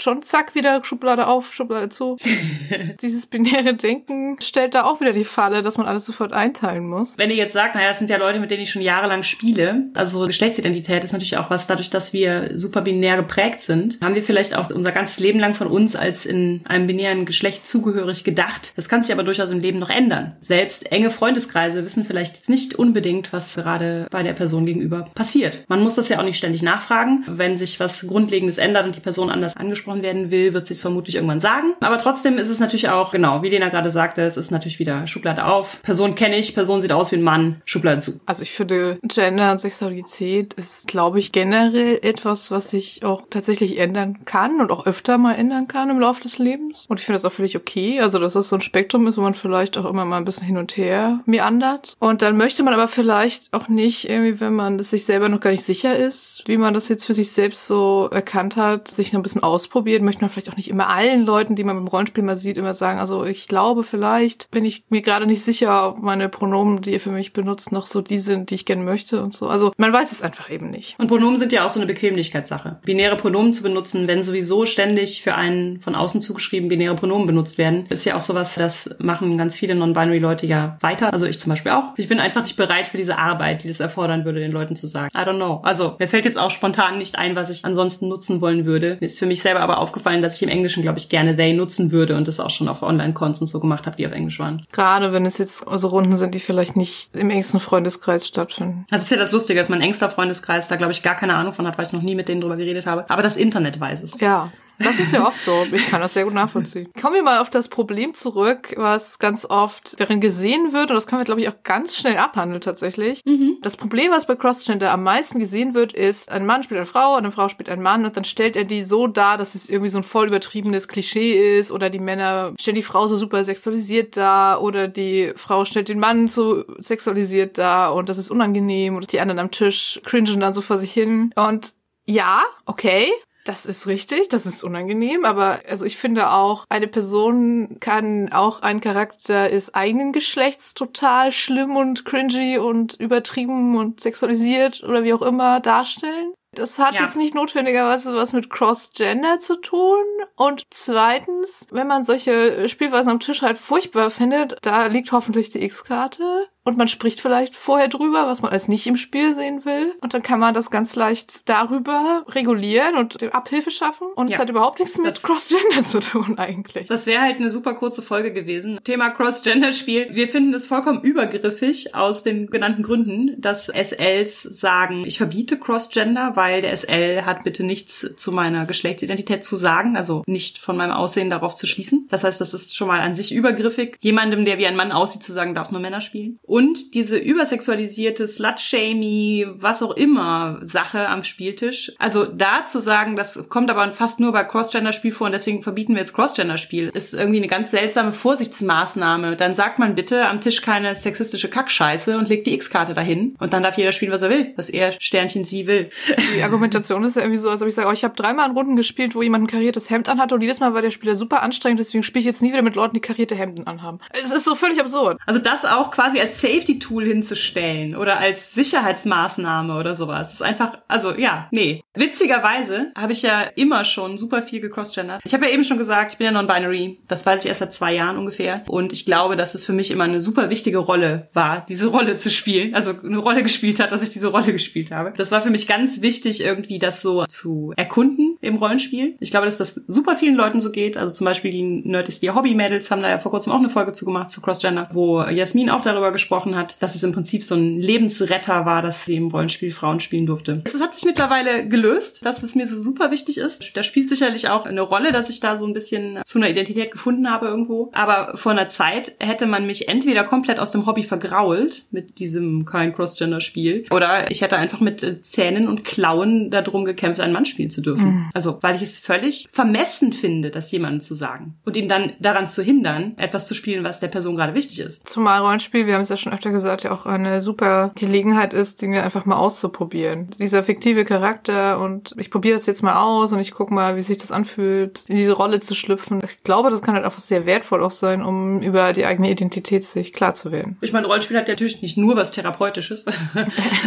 Schon zack, wieder Schublade auf, Schublade zu. Dieses binäre Denken stellt da auch wieder die Falle, dass man alles sofort einteilen muss. Wenn ihr jetzt sagt, naja, das sind ja Leute, mit denen ich schon jahrelang spiele, also Geschlechtsidentität ist natürlich auch was, dadurch, dass wir super binär geprägt sind, haben wir vielleicht auch unser ganzes Leben lang von uns als in einem binären Geschlecht zugehörig gedacht. Das kann sich aber durchaus im Leben noch ändern. Selbst enge Freundeskreise wissen vielleicht jetzt nicht unbedingt, was gerade bei der Person gegenüber passiert. Man muss das ja auch nicht ständig nachfragen. Wenn sich was Grundlegendes ändert und die Person anders angesprochen werden will, wird sie es vermutlich irgendwann sagen. Aber trotzdem ist es natürlich auch, genau, wie Lena gerade sagte, es ist natürlich wieder Schublade auf. Person kenne ich, Person sieht aus wie ein Mann, Schublade zu. Also ich finde, Gender und Sexualität ist, glaube ich, generell etwas, was sich auch tatsächlich ändern kann und auch öfter mal ändern kann im Laufe des Lebens. Und ich finde das auch völlig okay. Also, dass das so ein Spektrum ist, wo man vielleicht auch immer mal ein bisschen hin und her meandert. Und dann möchte man aber vielleicht auch nicht irgendwie, wenn man das sich selber noch gar nicht sicher ist, wie man das jetzt für sich selbst so erkannt erkannt hat, sich noch ein bisschen ausprobiert, möchte man vielleicht auch nicht immer allen Leuten, die man beim Rollenspiel mal sieht, immer sagen, also ich glaube vielleicht bin ich mir gerade nicht sicher, ob meine Pronomen, die ihr für mich benutzt, noch so die sind, die ich gerne möchte und so. Also man weiß es einfach eben nicht. Und Pronomen sind ja auch so eine Bequemlichkeitssache. Binäre Pronomen zu benutzen, wenn sowieso ständig für einen von außen zugeschrieben binäre Pronomen benutzt werden, ist ja auch sowas, das machen ganz viele non-binary Leute ja weiter. Also ich zum Beispiel auch. Ich bin einfach nicht bereit für diese Arbeit, die das erfordern würde, den Leuten zu sagen. I don't know. Also mir fällt jetzt auch spontan nicht ein, was ich ansonsten nutzen wollen würde. Mir ist für mich selber aber aufgefallen, dass ich im Englischen, glaube ich, gerne they nutzen würde und das auch schon auf Online-Cons und so gemacht habe, die auf Englisch waren. Gerade wenn es jetzt so Runden sind, die vielleicht nicht im engsten Freundeskreis stattfinden. Das ist ja das Lustige, dass mein engster Freundeskreis da, glaube ich, gar keine Ahnung von hat, weil ich noch nie mit denen drüber geredet habe. Aber das Internet weiß es. Ja. Das ist ja oft so. Ich kann das sehr gut nachvollziehen. Kommen wir mal auf das Problem zurück, was ganz oft darin gesehen wird, und das können wir, glaube ich, auch ganz schnell abhandeln tatsächlich. Mhm. Das Problem, was bei Crossgender am meisten gesehen wird, ist, ein Mann spielt eine Frau, eine Frau spielt einen Mann, und dann stellt er die so dar, dass es irgendwie so ein voll übertriebenes Klischee ist, oder die Männer stellen die Frau so super sexualisiert dar, oder die Frau stellt den Mann so sexualisiert dar, und das ist unangenehm, und die anderen am Tisch cringen dann so vor sich hin. Und ja, okay, das ist richtig, das ist unangenehm, aber also ich finde auch, eine Person kann auch ein Charakter des eigenen Geschlechts total schlimm und cringy und übertrieben und sexualisiert oder wie auch immer darstellen. Das hat ja. jetzt nicht notwendigerweise was mit Cross-Gender zu tun. Und zweitens, wenn man solche Spielweisen am Tisch halt furchtbar findet, da liegt hoffentlich die X-Karte und man spricht vielleicht vorher drüber, was man als nicht im Spiel sehen will. Und dann kann man das ganz leicht darüber regulieren und Abhilfe schaffen. Und ja. es hat überhaupt nichts mit Cross-Gender zu tun eigentlich. Das wäre halt eine super kurze Folge gewesen. Thema Cross-Gender-Spiel. Wir finden es vollkommen übergriffig aus den genannten Gründen, dass SLs sagen, ich verbiete Cross-Gender, weil der SL hat bitte nichts zu meiner Geschlechtsidentität zu sagen, also nicht von meinem Aussehen darauf zu schließen. Das heißt, das ist schon mal an sich übergriffig. Jemandem, der wie ein Mann aussieht, zu sagen, darf es nur Männer spielen. Und und diese übersexualisierte Slut-Shamey, was auch immer Sache am Spieltisch. Also da zu sagen, das kommt aber fast nur bei Cross-Gender-Spiel vor und deswegen verbieten wir jetzt Cross-Gender-Spiel, ist irgendwie eine ganz seltsame Vorsichtsmaßnahme. Dann sagt man bitte am Tisch keine sexistische Kackscheiße und legt die X-Karte dahin und dann darf jeder spielen, was er will, was er Sternchen sie will. Die Argumentation ist ja irgendwie so, als ob ich sage, oh, ich habe dreimal in Runden gespielt, wo jemand ein kariertes Hemd anhatte und jedes Mal war der Spieler super anstrengend, deswegen spiele ich jetzt nie wieder mit Leuten, die karierte Hemden anhaben. Es ist so völlig absurd. Also das auch quasi als Safety-Tool hinzustellen oder als Sicherheitsmaßnahme oder sowas. Das ist einfach, also ja, nee. Witzigerweise habe ich ja immer schon super viel gecrossgendert. Ich habe ja eben schon gesagt, ich bin ja non-binary. Das weiß ich erst seit zwei Jahren ungefähr. Und ich glaube, dass es für mich immer eine super wichtige Rolle war, diese Rolle zu spielen. Also eine Rolle gespielt hat, dass ich diese Rolle gespielt habe. Das war für mich ganz wichtig, irgendwie das so zu erkunden im Rollenspiel. Ich glaube, dass das super vielen Leuten so geht. Also zum Beispiel die Nerd ist die Hobby-Mädels haben da ja vor kurzem auch eine Folge zu gemacht zu Crossgender, wo Jasmin auch darüber gesprochen hat, dass es im Prinzip so ein Lebensretter war, dass sie im Rollenspiel Frauen spielen durfte. Es hat sich mittlerweile gelöst, dass es mir so super wichtig ist. Da spielt sicherlich auch eine Rolle, dass ich da so ein bisschen zu einer Identität gefunden habe irgendwo. Aber vor einer Zeit hätte man mich entweder komplett aus dem Hobby vergrault mit diesem kein Cross-Gender-Spiel oder ich hätte einfach mit Zähnen und Klauen darum gekämpft, einen Mann spielen zu dürfen. Mhm. Also, weil ich es völlig vermessen finde, das jemandem zu sagen und ihn dann daran zu hindern, etwas zu spielen, was der Person gerade wichtig ist. Zumal Rollenspiel, wir haben es ja schon öfter gesagt, ja auch eine super Gelegenheit ist, Dinge einfach mal auszuprobieren. Dieser fiktive Charakter und ich probiere das jetzt mal aus und ich gucke mal, wie sich das anfühlt, in diese Rolle zu schlüpfen. Ich glaube, das kann halt einfach sehr wertvoll auch sein, um über die eigene Identität sich klar zu werden. Ich meine, Rollenspiel hat ja natürlich nicht nur was Therapeutisches.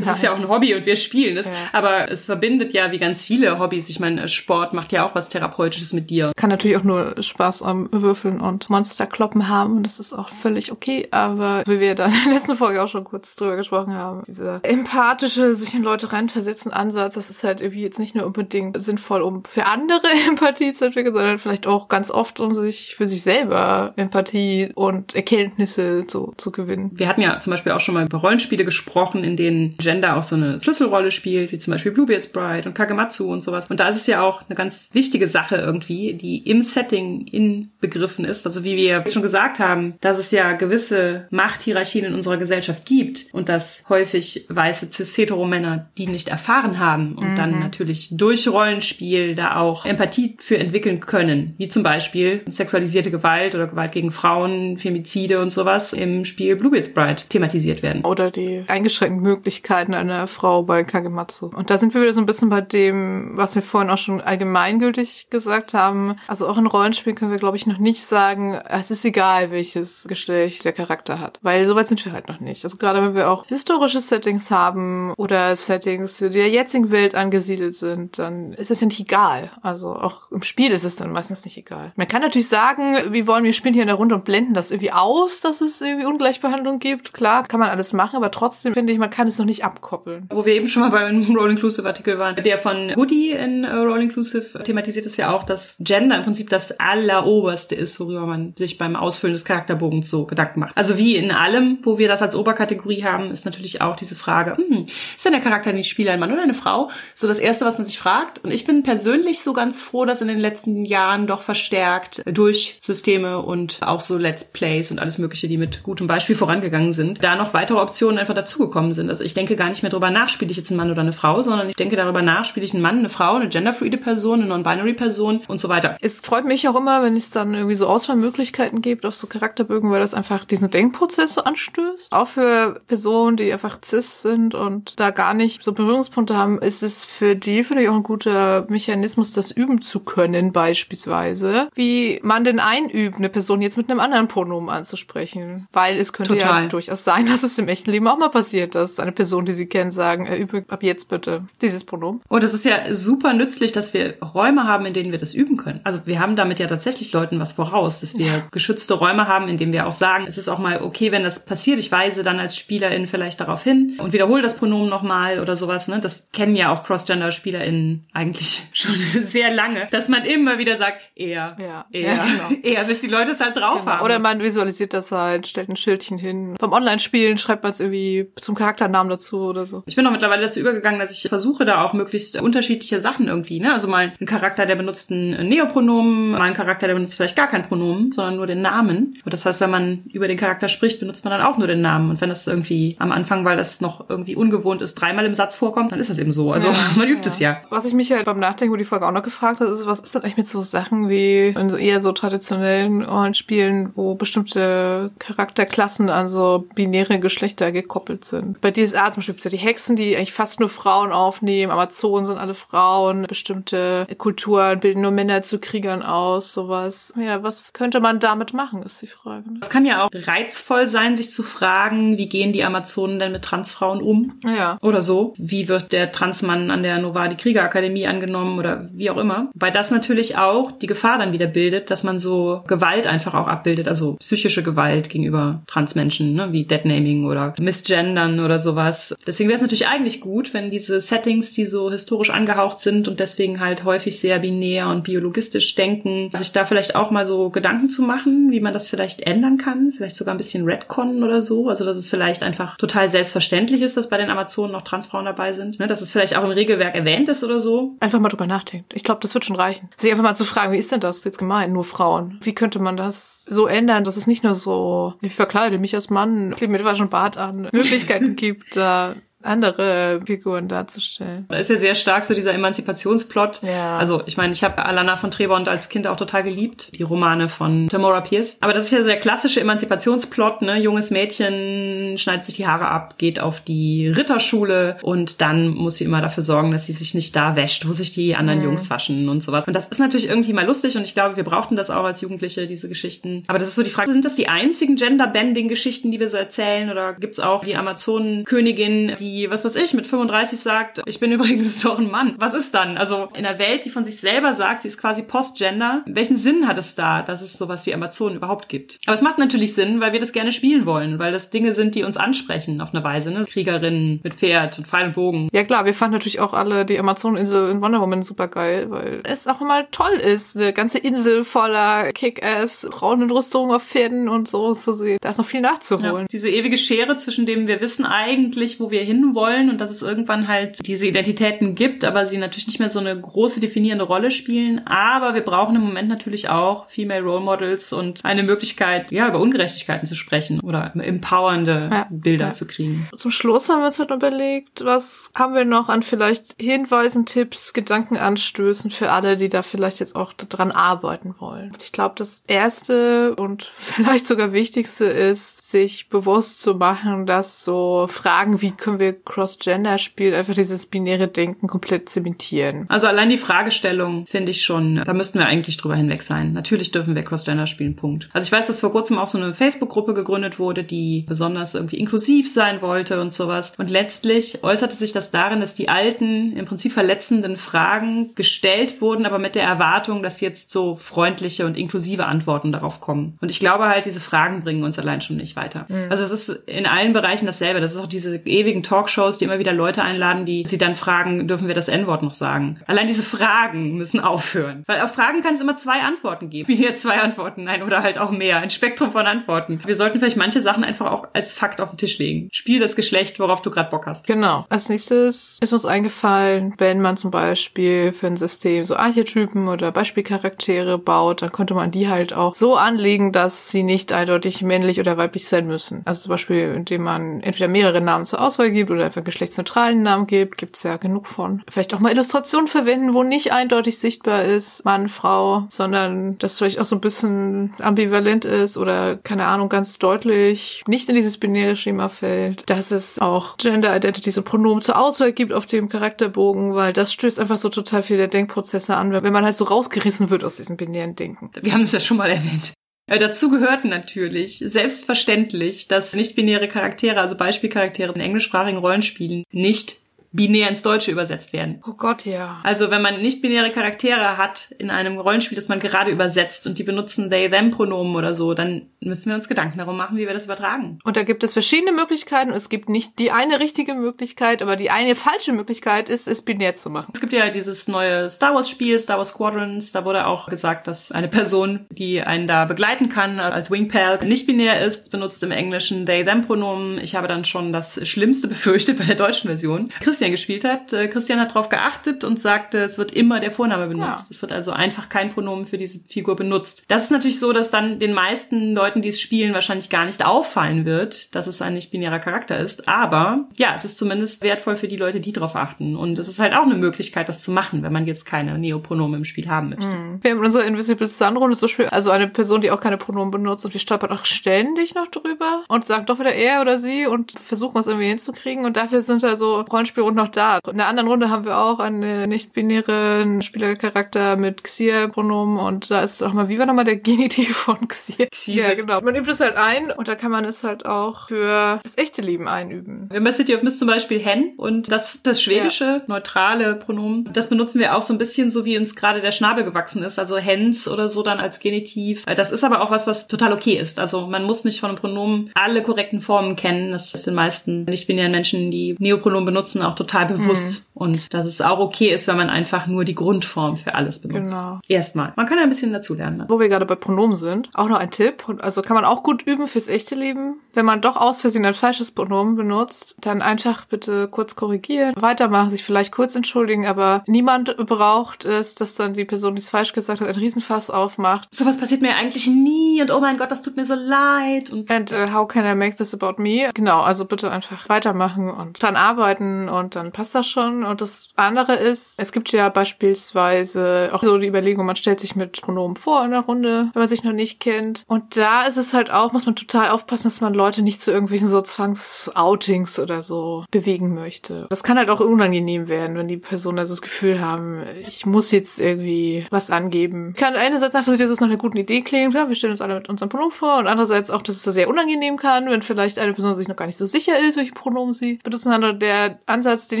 Es ist ja auch ein Hobby und wir spielen es. Ja. Aber es verbindet ja wie ganz viele Hobbys. Ich meine, Sport macht ja auch was Therapeutisches mit dir. Kann natürlich auch nur Spaß am Würfeln und Monsterkloppen haben. Das ist auch völlig okay. Aber wie wir dann in der letzten Folge auch schon kurz drüber gesprochen haben. Dieser empathische, sich in Leute reinversetzen Ansatz, das ist halt irgendwie jetzt nicht nur unbedingt sinnvoll, um für andere Empathie zu entwickeln, sondern vielleicht auch ganz oft, um sich für sich selber Empathie und Erkenntnisse so zu gewinnen. Wir hatten ja zum Beispiel auch schon mal über Rollenspiele gesprochen, in denen Gender auch so eine Schlüsselrolle spielt, wie zum Beispiel Bluebeard's Bride und Kagematsu und sowas. Und da ist es ja auch eine ganz wichtige Sache irgendwie, die im Setting inbegriffen ist. Also wie wir schon gesagt haben, dass es ja gewisse Machthierarchien in unserer Gesellschaft gibt und dass häufig weiße cis-hetero-Männer die nicht erfahren haben und mhm. dann natürlich durch Rollenspiel da auch Empathie für entwickeln können, wie zum Beispiel sexualisierte Gewalt oder Gewalt gegen Frauen, Femizide und sowas im Spiel Bluebeard's Bride thematisiert werden. Oder die eingeschränkten Möglichkeiten einer Frau bei Kagematsu. Und da sind wir wieder so ein bisschen bei dem, was wir vorhin auch schon allgemeingültig gesagt haben, also auch in Rollenspielen können wir, glaube ich, noch nicht sagen, es ist egal, welches Geschlecht der Charakter hat. Weil soweit sind wir halt noch nicht. Also gerade wenn wir auch historische Settings haben oder Settings, die der jetzigen Welt angesiedelt sind, dann ist es ja nicht egal. Also auch im Spiel ist es dann meistens nicht egal. Man kann natürlich sagen, wir wollen, wir spielen hier in der Runde und blenden das irgendwie aus, dass es irgendwie Ungleichbehandlung gibt. Klar, kann man alles machen, aber trotzdem finde ich, man kann es noch nicht abkoppeln. Wo wir eben schon mal beim Roll Inclusive Artikel waren, der von Goody in uh, Roll Inclusive thematisiert es ja auch, dass Gender im Prinzip das alleroberste ist, worüber man sich beim Ausfüllen des Charakterbogens so Gedanken macht. Also wie in allem, wo wir das als Oberkategorie haben, ist natürlich auch diese Frage, hm, ist denn der Charakter nicht Spieler ein Mann oder eine Frau? So das Erste, was man sich fragt. Und ich bin persönlich so ganz froh, dass in den letzten Jahren doch verstärkt durch Systeme und auch so Let's Plays und alles Mögliche, die mit gutem Beispiel vorangegangen sind, da noch weitere Optionen einfach dazugekommen sind. Also ich denke gar nicht mehr drüber nach, spiele ich jetzt einen Mann oder eine Frau, sondern ich denke darüber nach, spiele ich einen Mann, eine Frau, eine genderfluide Person, eine non-binary Person und so weiter. Es freut mich auch immer, wenn es dann irgendwie so Auswahlmöglichkeiten gibt auf so Charakterbögen, weil das einfach diesen Denkprozess so anstößt. Auch für Personen, die einfach cis sind und da gar nicht so Berührungspunkte haben, ist es für die vielleicht auch ein guter Mechanismus, das üben zu können, beispielsweise. Wie man denn einübt, eine Person jetzt mit einem anderen Pronomen anzusprechen. Weil es könnte Total. ja durchaus sein, dass es im echten Leben auch mal passiert, dass eine Person, die sie kennen, sagen, übe ab jetzt bitte dieses Pronomen. Und es ist ja super nützlich, dass wir Räume haben, in denen wir das üben können. Also wir haben damit ja tatsächlich Leuten was voraus, dass wir geschützte Räume haben, in denen wir auch sagen, es ist auch mal okay, wenn das passiert. Ich weise dann als Spielerin vielleicht darauf hin und wiederhole das Pronomen nochmal oder sowas. Ne? Das kennen ja auch Cross-Gender-SpielerInnen eigentlich schon sehr lange, dass man immer wieder sagt, eher, ja. eher, ja, genau. eher, bis die Leute es halt drauf genau. haben. Oder man visualisiert das halt, stellt ein Schildchen hin. Beim Online-Spielen schreibt man es irgendwie zum Charakternamen dazu oder so. Ich bin auch mittlerweile dazu übergegangen, dass ich versuche, da auch möglichst unterschiedliche Sachen irgendwie, ne? Also mal ein Charakter, der benutzt ein Neopronomen, mal ein Charakter, der benutzt vielleicht gar kein Pronomen, sondern nur den Namen. Und das heißt, wenn man über den Charakter spricht, benutzt man dann auch nur den Namen. Und wenn das irgendwie am Anfang, weil das noch irgendwie ungewohnt ist, dreimal im Satz vorkommt, dann ist das eben so. Also ja, man übt ja. es ja. Was ich mich halt beim Nachdenken über die Folge auch noch gefragt habe, ist, was ist denn eigentlich mit so Sachen wie in eher so traditionellen Rollenspielen, wo bestimmte Charakterklassen an so binäre Geschlechter gekoppelt sind? Bei DSA zum Beispiel gibt es ja die Hexen, die eigentlich fast nur Frauen aufnehmen, Amazonen sind alle Frauen, bestimmte Kulturen bilden nur Männer zu Kriegern aus, sowas. Ja, was könnte man damit machen, ist die Frage. Es kann ja auch reizvoll sein, sich zu fragen, wie gehen die Amazonen denn mit Transfrauen um? Ja. Oder so. Wie wird der Transmann an der Novadi Kriegerakademie angenommen oder wie auch immer? Weil das natürlich auch die Gefahr dann wieder bildet, dass man so Gewalt einfach auch abbildet, also psychische Gewalt gegenüber Transmenschen, ne, wie Deadnaming oder Misgendern oder sowas. Deswegen wäre es natürlich eigentlich gut, wenn diese Settings, die so historisch angehaucht sind und deswegen halt häufig sehr binär und biologistisch denken, sich da vielleicht auch mal so Gedanken zu machen, wie man das vielleicht ändern kann, vielleicht sogar ein bisschen Redconnen oder so, also dass es vielleicht einfach total selbstverständlich ist, dass bei den Amazonen noch Transfrauen dabei sind, ne, dass es vielleicht auch im Regelwerk erwähnt ist oder so. Einfach mal drüber nachdenken. Ich glaube, das wird schon reichen. Sich einfach mal zu fragen, wie ist denn das jetzt gemeint, nur Frauen? Wie könnte man das so ändern, dass es nicht nur so, ich verkleide mich als Mann, klebe mir schon Bart an, Möglichkeiten gibt, da andere Figuren darzustellen. Da ist ja sehr stark so dieser Emanzipationsplot. Ja. Also ich meine, ich habe Alana von Trebond als Kind auch total geliebt, die Romane von Tamora Pierce. Aber das ist ja so der klassische Emanzipationsplot, ne? Junges Mädchen schneidet sich die Haare ab, geht auf die Ritterschule und dann muss sie immer dafür sorgen, dass sie sich nicht da wäscht, wo sich die anderen mhm. Jungs waschen und sowas. Und das ist natürlich irgendwie mal lustig und ich glaube, wir brauchten das auch als Jugendliche, diese Geschichten. Aber das ist so die Frage, sind das die einzigen Gender-Bending-Geschichten, die wir so erzählen? Oder gibt's auch die Amazonenkönigin, die die, was weiß ich, mit 35 sagt, ich bin übrigens doch ein Mann. Was ist dann? Also in einer Welt, die von sich selber sagt, sie ist quasi Postgender, welchen Sinn hat es da, dass es sowas wie Amazonen überhaupt gibt? Aber es macht natürlich Sinn, weil wir das gerne spielen wollen, weil das Dinge sind, die uns ansprechen auf eine Weise, ne? Kriegerinnen mit Pferd und Pfeil und Bogen. Ja klar, wir fanden natürlich auch alle die Amazoneninsel in Wonder Woman super geil, weil es auch immer toll ist, eine ganze Insel voller Kick-Ass, Frauen in Rüstungen auf Pferden und so zu sehen. Da ist noch viel nachzuholen. Ja, diese ewige Schere zwischen dem wir wissen eigentlich, wo wir hin hin wollen und dass es irgendwann halt diese Identitäten gibt, aber sie natürlich nicht mehr so eine große definierende Rolle spielen. Aber wir brauchen im Moment natürlich auch Female Role Models und eine Möglichkeit, ja, über Ungerechtigkeiten zu sprechen oder empowernde ja, Bilder ja. zu kriegen. Zum Schluss haben wir uns halt überlegt, was haben wir noch an vielleicht Hinweisen, Tipps, Gedankenanstößen für alle, die da vielleicht jetzt auch dran arbeiten wollen. Ich glaube, das erste und vielleicht sogar wichtigste ist, sich bewusst zu machen, dass so Fragen, wie können wir wir Cross-Gender spielen, einfach dieses binäre Denken komplett zementieren. Also allein die Fragestellung finde ich schon, da müssten wir eigentlich drüber hinweg sein. Natürlich dürfen wir Cross-Gender spielen, Punkt. Also ich weiß, dass vor kurzem auch so eine Facebook-Gruppe gegründet wurde, die besonders irgendwie inklusiv sein wollte und sowas. Und letztlich äußerte sich das darin, dass die alten, im Prinzip verletzenden Fragen gestellt wurden, aber mit der Erwartung, dass jetzt so freundliche und inklusive Antworten darauf kommen. Und ich glaube halt, diese Fragen bringen uns allein schon nicht weiter. Mhm. Also es ist in allen Bereichen dasselbe. Das ist auch diese ewigen Talkshows, die immer wieder Leute einladen, die sie dann fragen, dürfen wir das N-Wort noch sagen? Allein diese Fragen müssen aufhören. Weil auf Fragen kann es immer zwei Antworten geben. Wie hier zwei Antworten, nein, oder halt auch mehr. Ein Spektrum von Antworten. Wir sollten vielleicht manche Sachen einfach auch als Fakt auf den Tisch legen. Spiel das Geschlecht, worauf du gerade Bock hast. Genau. Als nächstes ist uns eingefallen, wenn man zum Beispiel für ein System so Archetypen oder Beispielcharaktere baut, dann könnte man die halt auch so anlegen, dass sie nicht eindeutig männlich oder weiblich sein müssen. Also zum Beispiel, indem man entweder mehrere Namen zur Auswahl gibt oder einfach geschlechtsneutralen Namen gibt, gibt's ja genug von. Vielleicht auch mal Illustrationen verwenden, wo nicht eindeutig sichtbar ist, Mann, Frau, sondern das vielleicht auch so ein bisschen ambivalent ist oder keine Ahnung, ganz deutlich nicht in dieses binäre Schema fällt. Dass es auch Gender Identities und Pronomen zur Auswahl gibt auf dem Charakterbogen, weil das stößt einfach so total viele Denkprozesse an, wenn man halt so rausgerissen wird aus diesem binären Denken. Wir haben das ja schon mal erwähnt. Äh, dazu gehört natürlich selbstverständlich, dass nicht-binäre Charaktere, also Beispielcharaktere in englischsprachigen Rollenspielen, nicht binär ins Deutsche übersetzt werden. Oh Gott, ja. Also wenn man nicht binäre Charaktere hat in einem Rollenspiel, das man gerade übersetzt und die benutzen they them Pronomen oder so, dann müssen wir uns Gedanken darum machen, wie wir das übertragen. Und da gibt es verschiedene Möglichkeiten und es gibt nicht die eine richtige Möglichkeit, aber die eine falsche Möglichkeit ist, es binär zu machen. Es gibt ja dieses neue Star Wars Spiel, Star Wars Squadrons, da wurde auch gesagt, dass eine Person, die einen da begleiten kann, als Wingpal nicht binär ist, benutzt im Englischen they them Pronomen. Ich habe dann schon das Schlimmste befürchtet bei der deutschen Version. Christian Christian gespielt hat. Äh, Christian hat darauf geachtet und sagte, es wird immer der Vorname benutzt. Ja. Es wird also einfach kein Pronomen für diese Figur benutzt. Das ist natürlich so, dass dann den meisten Leuten, die es spielen, wahrscheinlich gar nicht auffallen wird, dass es ein nicht-binärer Charakter ist. Aber ja, es ist zumindest wertvoll für die Leute, die darauf achten. Und es ist halt auch eine Möglichkeit, das zu machen, wenn man jetzt keine Neopronomen im Spiel haben möchte. Mhm. Wir haben unsere Invisible Sun-Runde zum Beispiel, also eine Person, die auch keine Pronomen benutzt und die stolpert auch ständig noch drüber und sagt doch wieder er oder sie und versuchen es irgendwie hinzukriegen. Und dafür sind da so Rollenspielrunden noch da. In der anderen Runde haben wir auch einen nicht-binären Spielercharakter mit Xia-Pronomen und da ist auch mal, wie war nochmal der Genitiv von? Xia. Ja, genau. Man übt es halt ein und da kann man es halt auch für das echte Leben einüben. Wir bei City of Mist zum Beispiel hen und das das schwedische, ja. neutrale Pronomen. Das benutzen wir auch so ein bisschen so, wie uns gerade der Schnabel gewachsen ist. Also hens oder so dann als Genitiv. Das ist aber auch was, was total okay ist. Also man muss nicht von einem Pronomen alle korrekten Formen kennen. Das ist den meisten nicht-binären Menschen, die Neopronomen benutzen, auch total bewusst. Mhm. Und dass es auch okay ist, wenn man einfach nur die Grundform für alles benutzt. Genau. Erstmal. Man kann ja ein bisschen dazulernen. Ne? Wo wir gerade bei Pronomen sind, auch noch ein Tipp. Also kann man auch gut üben fürs echte Leben. Wenn man doch aus Versehen ein falsches Pronomen benutzt, dann einfach bitte kurz korrigieren, weitermachen, sich vielleicht kurz entschuldigen, aber niemand braucht es, dass dann die Person, die es falsch gesagt hat, ein Riesenfass aufmacht. Sowas passiert mir eigentlich nie und oh mein Gott, das tut mir so leid. Und And uh, how can I make this about me? Genau, also bitte einfach weitermachen und dran arbeiten und dann passt das schon. Und das andere ist, es gibt ja beispielsweise auch so die Überlegung, man stellt sich mit Pronomen vor in der Runde, wenn man sich noch nicht kennt. Und da ist es halt auch, muss man total aufpassen, dass man Leute nicht zu irgendwelchen so Zwangsoutings oder so bewegen möchte. Das kann halt auch unangenehm werden, wenn die Personen also das Gefühl haben, ich muss jetzt irgendwie was angeben. Kann einerseits so, dass es noch eine gute Idee klingt, ja, wir stellen uns alle mit unserem Pronomen vor und andererseits auch, dass es so sehr unangenehm kann, wenn vielleicht eine Person sich noch gar nicht so sicher ist, welche Pronomen sie benutzen. Der Ansatz, den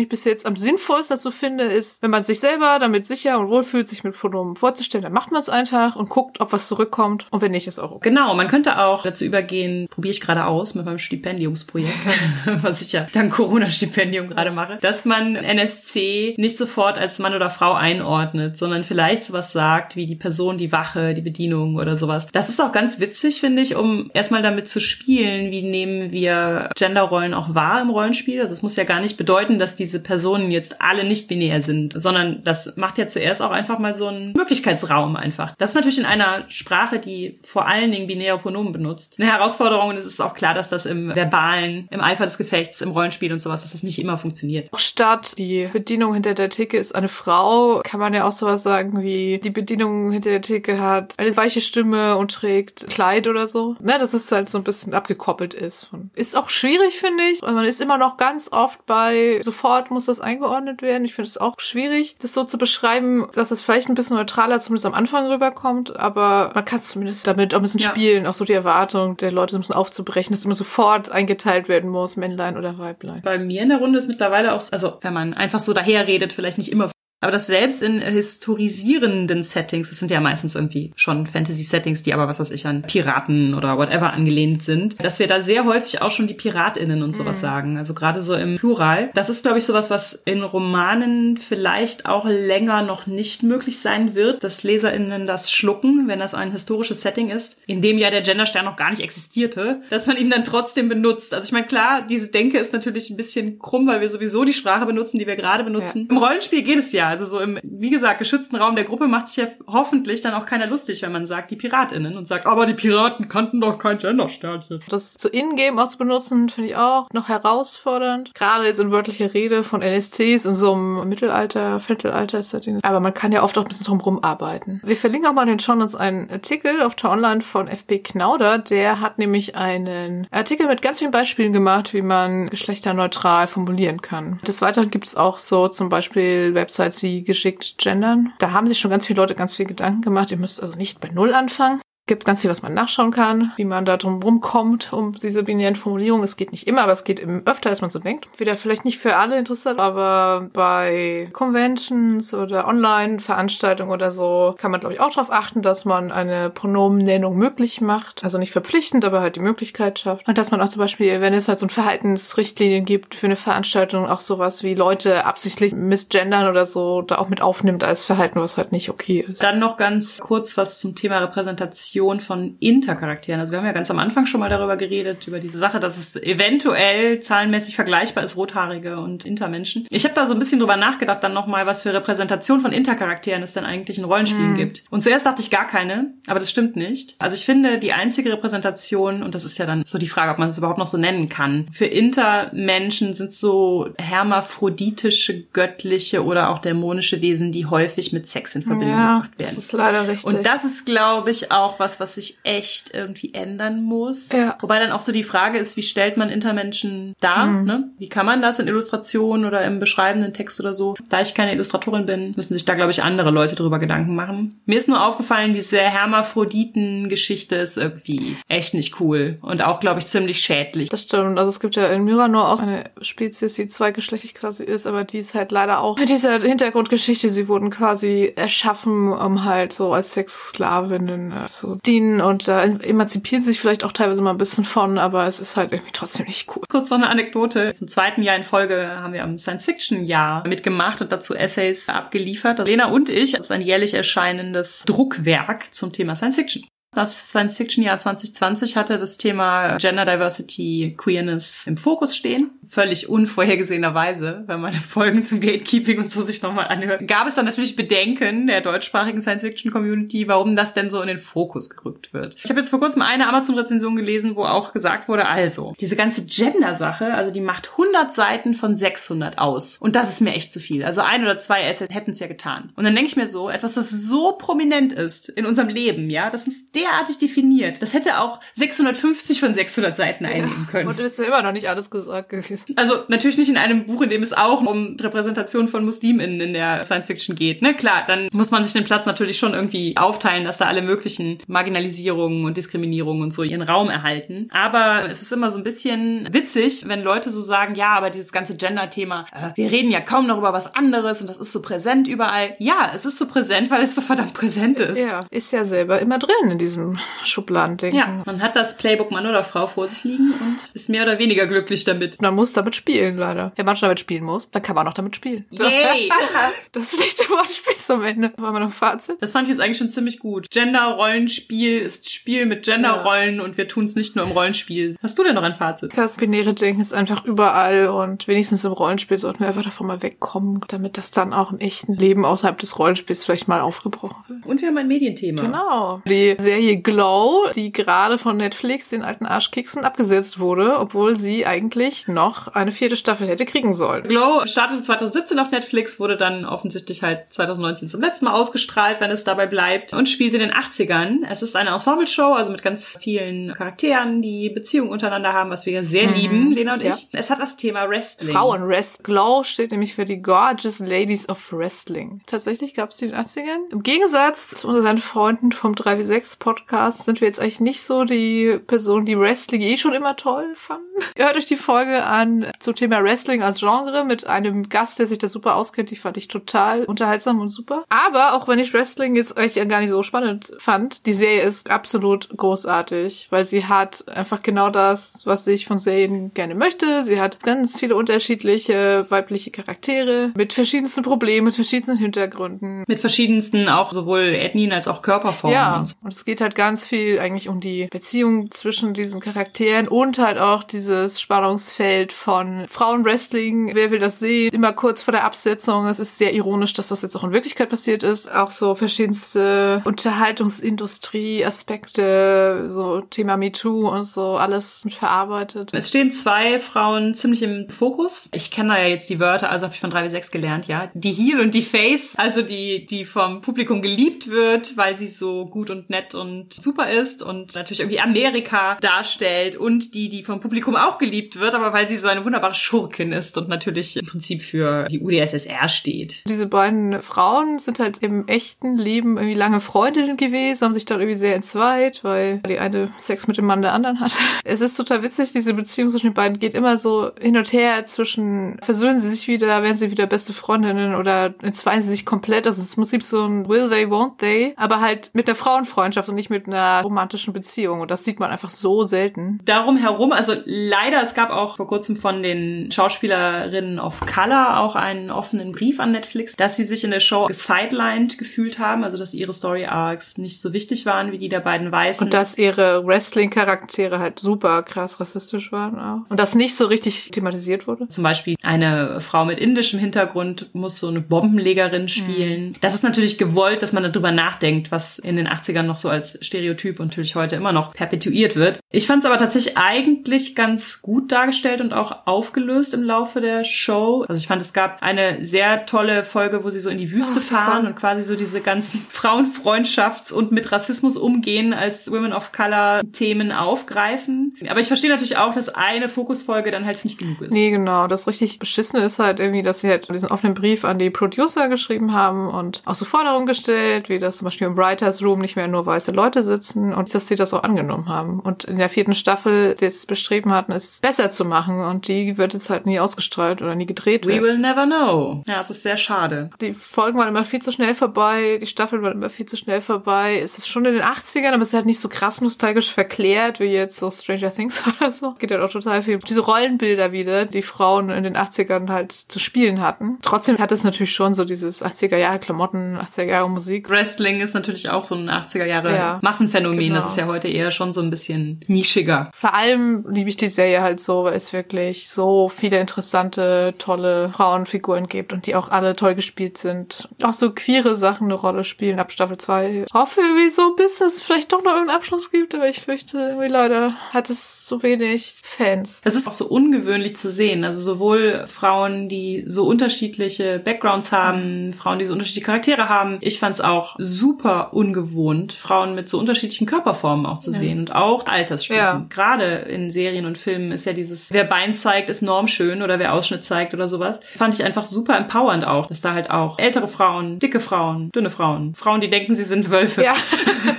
ich bis jetzt am sinnvollsten dazu finde, ist, wenn man sich selber damit sicher und wohl fühlt, sich mit Pronomen vorzustellen, dann macht man es einfach und guckt, ob was zurückkommt. Und wenn nicht, ist auch okay. Genau, man könnte auch dazu übergehen, probiere ich gerade aus mit meinem Stipendiumsprojekt, was ich ja dank Corona-Stipendium gerade mache, dass man NSC nicht sofort als Mann oder Frau einordnet, sondern vielleicht sowas sagt, wie die Person, die Wache, die Bedienung oder sowas. Das ist auch ganz witzig, finde ich, um erstmal damit zu spielen, wie nehmen wir Genderrollen auch wahr im Rollenspiel. Also es muss ja gar nicht bedeuten, dass dass diese Personen jetzt alle nicht binär sind, sondern das macht ja zuerst auch einfach mal so einen Möglichkeitsraum einfach. Das ist natürlich in einer Sprache, die vor allen Dingen binäre Pronomen benutzt, eine Herausforderung und es ist auch klar, dass das im verbalen, im Eifer des Gefechts, im Rollenspiel und sowas, dass das nicht immer funktioniert. Statt die Bedienung hinter der Theke ist eine Frau, kann man ja auch sowas sagen wie die Bedienung hinter der Theke hat eine weiche Stimme und trägt Kleid oder so. Ne, dass es halt so ein bisschen abgekoppelt ist. Ist auch schwierig, finde ich. Und man ist immer noch ganz oft bei sofort muss das eingeordnet werden. Ich finde es auch schwierig, das so zu beschreiben, dass es vielleicht ein bisschen neutraler zumindest am Anfang rüberkommt, aber man kann es zumindest damit auch ein bisschen ja. spielen, auch so die Erwartung der Leute so ein bisschen aufzubrechen, dass immer sofort eingeteilt werden muss, Männlein oder Weiblein. Bei mir in der Runde ist mittlerweile auch, also wenn man einfach so daherredet, vielleicht nicht immer aber das selbst in historisierenden Settings, das sind ja meistens irgendwie schon Fantasy-Settings, die aber was weiß ich an Piraten oder whatever angelehnt sind, dass wir da sehr häufig auch schon die PiratInnen und sowas mhm. sagen. Also gerade so im Plural. Das ist, glaube ich, sowas, was in Romanen vielleicht auch länger noch nicht möglich sein wird, dass LeserInnen das schlucken, wenn das ein historisches Setting ist, in dem ja der Genderstern noch gar nicht existierte, dass man ihn dann trotzdem benutzt. Also ich meine, klar, diese Denke ist natürlich ein bisschen krumm, weil wir sowieso die Sprache benutzen, die wir gerade benutzen. Ja. Im Rollenspiel geht es ja also so im, wie gesagt, geschützten Raum der Gruppe macht sich ja hoffentlich dann auch keiner lustig, wenn man sagt, die PiratInnen und sagt, aber die Piraten kannten doch kein Gendersternchen. Das zu Ingame auch zu benutzen, finde ich auch noch herausfordernd. Gerade jetzt in wörtlicher Rede von NSCs in so einem Mittelalter, Viertelalter-Setting. Aber man kann ja oft auch ein bisschen drum rumarbeiten. Wir verlinken auch mal den Shownotes einen Artikel auf der Online von FB Knauder. Der hat nämlich einen Artikel mit ganz vielen Beispielen gemacht, wie man geschlechterneutral formulieren kann. Des Weiteren gibt es auch so zum Beispiel Websites wie geschickt gendern. Da haben sich schon ganz viele Leute ganz viel Gedanken gemacht. Ihr müsst also nicht bei Null anfangen gibt ganz viel, was man nachschauen kann, wie man da drum rumkommt, um diese binären Formulierungen. Es geht nicht immer, aber es geht eben öfter, als man so denkt. Wieder vielleicht nicht für alle interessant, aber bei Conventions oder Online-Veranstaltungen oder so kann man, glaube ich, auch darauf achten, dass man eine Pronomennennung möglich macht. Also nicht verpflichtend, aber halt die Möglichkeit schafft. Und dass man auch zum Beispiel, wenn es halt so ein Verhaltensrichtlinien gibt für eine Veranstaltung, auch sowas wie Leute absichtlich misgendern oder so, da auch mit aufnimmt als Verhalten, was halt nicht okay ist. Dann noch ganz kurz was zum Thema Repräsentation Definition von Intercharakteren. Also wir haben ja ganz am Anfang schon mal darüber geredet, über diese Sache, dass es eventuell zahlenmäßig vergleichbar ist, Rothaarige und Intermenschen. Ich habe da so ein bisschen drüber nachgedacht, dann nochmal, was für Repräsentation von Intercharakteren es denn eigentlich in Rollenspielen mhm. gibt. Und zuerst dachte ich gar keine, aber das stimmt nicht. Also ich finde, die einzige Repräsentation, und das ist ja dann so die Frage, ob man es überhaupt noch so nennen kann, für Intermenschen sind so hermaphroditische, göttliche oder auch dämonische Wesen, die häufig mit Sex in Verbindung ja, gebracht werden. Das ist leider richtig. Und das ist, glaube ich, auch was was, was sich echt irgendwie ändern muss. Ja. Wobei dann auch so die Frage ist, wie stellt man Intermenschen dar? Mhm. Ne? Wie kann man das in Illustrationen oder im beschreibenden Text oder so? Da ich keine Illustratorin bin, müssen sich da, glaube ich, andere Leute drüber Gedanken machen. Mir ist nur aufgefallen, diese Hermaphroditen-Geschichte ist irgendwie echt nicht cool und auch, glaube ich, ziemlich schädlich. Das stimmt. Also es gibt ja in Myranor auch eine Spezies, die zweigeschlechtlich quasi ist, aber die ist halt leider auch mit dieser Hintergrundgeschichte, sie wurden quasi erschaffen, um halt so als Sexsklavinnen äh, so dienen und da emanzipieren sich vielleicht auch teilweise mal ein bisschen von, aber es ist halt irgendwie trotzdem nicht cool. Kurz noch eine Anekdote. Zum zweiten Jahr in Folge haben wir am Science-Fiction-Jahr mitgemacht und dazu Essays abgeliefert. Lena und ich, das ist ein jährlich erscheinendes Druckwerk zum Thema Science-Fiction. Das Science-Fiction-Jahr 2020 hatte das Thema Gender Diversity, Queerness im Fokus stehen völlig unvorhergesehenerweise, wenn man Folgen zum Gatekeeping und so sich nochmal anhört, gab es dann natürlich Bedenken der deutschsprachigen Science-Fiction-Community, warum das denn so in den Fokus gerückt wird. Ich habe jetzt vor kurzem eine Amazon-Rezension gelesen, wo auch gesagt wurde, also, diese ganze Gender-Sache, also die macht 100 Seiten von 600 aus. Und das ist mir echt zu viel. Also ein oder zwei Essays hätten es ja getan. Und dann denke ich mir so, etwas, das so prominent ist in unserem Leben, ja, das ist derartig definiert, das hätte auch 650 von 600 Seiten einnehmen können. Und du hast ja immer noch nicht alles gesagt gewesen gewesen. Also natürlich nicht in einem Buch, in dem es auch um Repräsentation von Musliminnen in der Science Fiction geht. Ne, klar, dann muss man sich den Platz natürlich schon irgendwie aufteilen, dass da alle möglichen Marginalisierungen und Diskriminierungen und so ihren Raum erhalten. Aber es ist immer so ein bisschen witzig, wenn Leute so sagen, ja, aber dieses ganze Gender-Thema, äh, wir reden ja kaum noch über was anderes und das ist so präsent überall. Ja, es ist so präsent, weil es so verdammt präsent ist. Ja, ist ja selber immer drin in diesem Schubladending. Ja, man hat das Playbook Mann oder Frau vor sich liegen und ist mehr oder weniger glücklich damit. Man muss damit spielen, leider. Wenn man schon damit spielen muss, dann kann man auch damit spielen. Yay! das schlechte Wortspiel zum Ende. War mal noch Fazit? Das fand ich jetzt eigentlich schon ziemlich gut. Gender-Rollenspiel ist Spiel mit Gender-Rollen und wir tun es nicht nur im Rollenspiel. Hast du denn noch ein Fazit? Das binäre Denken ist einfach überall und wenigstens im Rollenspiel sollten wir einfach davon mal wegkommen, damit das dann auch im echten Leben außerhalb des Rollenspiels vielleicht mal aufgebrochen wird. Und wir haben ein Medienthema. Genau. Die Serie Glow, die gerade von Netflix den alten Arschkeksen abgesetzt wurde, obwohl sie eigentlich noch eine vierte Staffel hätte kriegen sollen. Glow startete 2017 auf Netflix, wurde dann offensichtlich halt 2019 zum letzten Mal ausgestrahlt, wenn es dabei bleibt, und spielt in den 80ern. Es ist eine Ensemble-Show, also mit ganz vielen Charakteren, die Beziehungen untereinander haben, was wir sehr lieben, Lena und Ja. ich. Es hat das Thema Wrestling. Frauenrest. Glow steht nämlich für die Gorgeous Ladies of Wrestling. Tatsächlich gab es die in den 80ern. Im Gegensatz zu unseren Freunden vom 3W6 Podcast sind wir jetzt eigentlich nicht so die Personen, die Wrestling eh schon immer toll fanden. Hört euch die Folge an zum Thema Wrestling als Genre mit einem Gast, der sich da super auskennt. Die fand ich total unterhaltsam und super. Aber auch wenn ich Wrestling jetzt eigentlich gar nicht so spannend fand, die Serie ist absolut großartig, weil sie hat einfach genau das, was ich von Serien gerne möchte. Sie hat ganz viele unterschiedliche weibliche Charaktere mit verschiedensten Problemen, mit verschiedensten Hintergründen. Mit verschiedensten, auch sowohl Ethnien als auch Körperformen. Ja, und so. es geht halt ganz viel eigentlich um die Beziehung zwischen diesen Charakteren und halt auch dieses Spannungsfeld von Frauenwrestling. Wer will das sehen? Immer kurz vor der Absetzung. Es ist sehr ironisch, dass das jetzt auch in Wirklichkeit passiert ist. Auch so verschiedenste Unterhaltungsindustrie-Aspekte, so Thema MeToo und so alles mit verarbeitet. Es stehen zwei Frauen ziemlich im Fokus. Ich kenne da ja jetzt die Wörter, also habe ich von 3W6 gelernt, ja. Die Heel und die Face, also die, die vom Publikum geliebt wird, weil sie so gut und nett und super ist und natürlich irgendwie Amerika darstellt und die, die vom Publikum auch geliebt wird, aber weil sie so eine wunderbare Schurkin ist und natürlich im Prinzip für die UdSSR steht. Diese beiden Frauen sind halt im echten Leben irgendwie lange Freundinnen gewesen, haben sich dann irgendwie sehr entzweit, weil die eine Sex mit dem Mann der anderen hat. Es ist total witzig, diese Beziehung zwischen den beiden geht immer so hin und her zwischen versöhnen sie sich wieder, werden sie wieder beste Freundinnen oder entzweien sie sich komplett. Also es ist im Prinzip so ein will they, won't they, aber halt mit einer Frauenfreundschaft und nicht mit einer romantischen Beziehung. Und das sieht man einfach so selten. darum herum, also leider, es gab auch vor kurzem von den Schauspielerinnen of Color auch einen offenen Brief an Netflix, dass sie sich in der Show gesidelined gefühlt haben, also dass ihre Story Arcs nicht so wichtig waren wie die der beiden Weißen. Und dass ihre Wrestling-Charaktere halt super krass rassistisch waren auch. Und das nicht so richtig thematisiert wurde. Zum Beispiel eine Frau mit indischem Hintergrund muss so eine Bombenlegerin spielen. Das ist natürlich gewollt, dass man darüber nachdenkt, was in den 80ern noch so als Stereotyp und natürlich heute immer noch perpetuiert wird. Ich fand es aber tatsächlich eigentlich ganz gut dargestellt und auch aufgelöst im Laufe der Show. Also ich fand, es gab eine sehr tolle Folge, wo sie so in die Wüste die fahren und quasi so diese ganzen Frauenfreundschafts- und mit Rassismus umgehen als Women of Color Themen aufgreifen. Aber ich verstehe natürlich auch, dass eine Fokusfolge dann halt nicht genug ist. Nee, genau. Das richtig Beschissene ist halt irgendwie, dass sie halt diesen offenen Brief an die Producer geschrieben haben und auch so Forderungen gestellt, wie das zum Beispiel im Writers Room nicht mehr nur weiße Leute sitzen und dass sie das auch angenommen haben. Und in der vierten Staffel das bestreben hatten, es besser zu machen und die wird jetzt halt nie ausgestrahlt oder nie gedreht. We werden. will never know. Ja, es ist sehr schade. Die Folgen waren immer viel zu schnell vorbei, die Staffeln waren immer viel zu schnell vorbei. Es ist schon in den 80ern, aber es ist halt nicht so krass nostalgisch verklärt wie jetzt so Stranger Things oder so. Es geht halt auch total viel um diese Rollenbilder wieder, die Frauen in den 80ern halt zu spielen hatten. Trotzdem hat es natürlich schon so dieses 80er Jahre Klamotten, 80er Jahre Musik. Wrestling ist natürlich auch so ein 80er Jahre Ja, Massenphänomen. genau. Das ist ja heute eher schon so ein bisschen nischiger. Vor allem liebe ich die Serie halt so, weil es wirklich so viele interessante, tolle Frauenfiguren gibt und die auch alle toll gespielt sind. Auch so queere Sachen eine Rolle spielen ab Staffel 2. Hoffe irgendwie so ein bisschen, dass es vielleicht doch noch irgendeinen Abschluss gibt, aber ich fürchte irgendwie leider hat es so wenig Fans. Es ist auch so ungewöhnlich zu sehen. Also sowohl Frauen, die so unterschiedliche Backgrounds haben, Frauen, die so unterschiedliche Charaktere haben. Ich fand es auch super ungewohnt, Frauen mit so unterschiedlichen Körperformen auch zu sehen und auch Altersstufen. Ja. Gerade in Serien und Filmen ist ja dieses, wer Bein zeigt, ist normschön oder wer Ausschnitt zeigt oder sowas. Fand ich einfach super empowernd auch, dass da halt auch ältere Frauen, dicke Frauen, dünne Frauen, Frauen, die denken, sie sind Wölfe. Ja.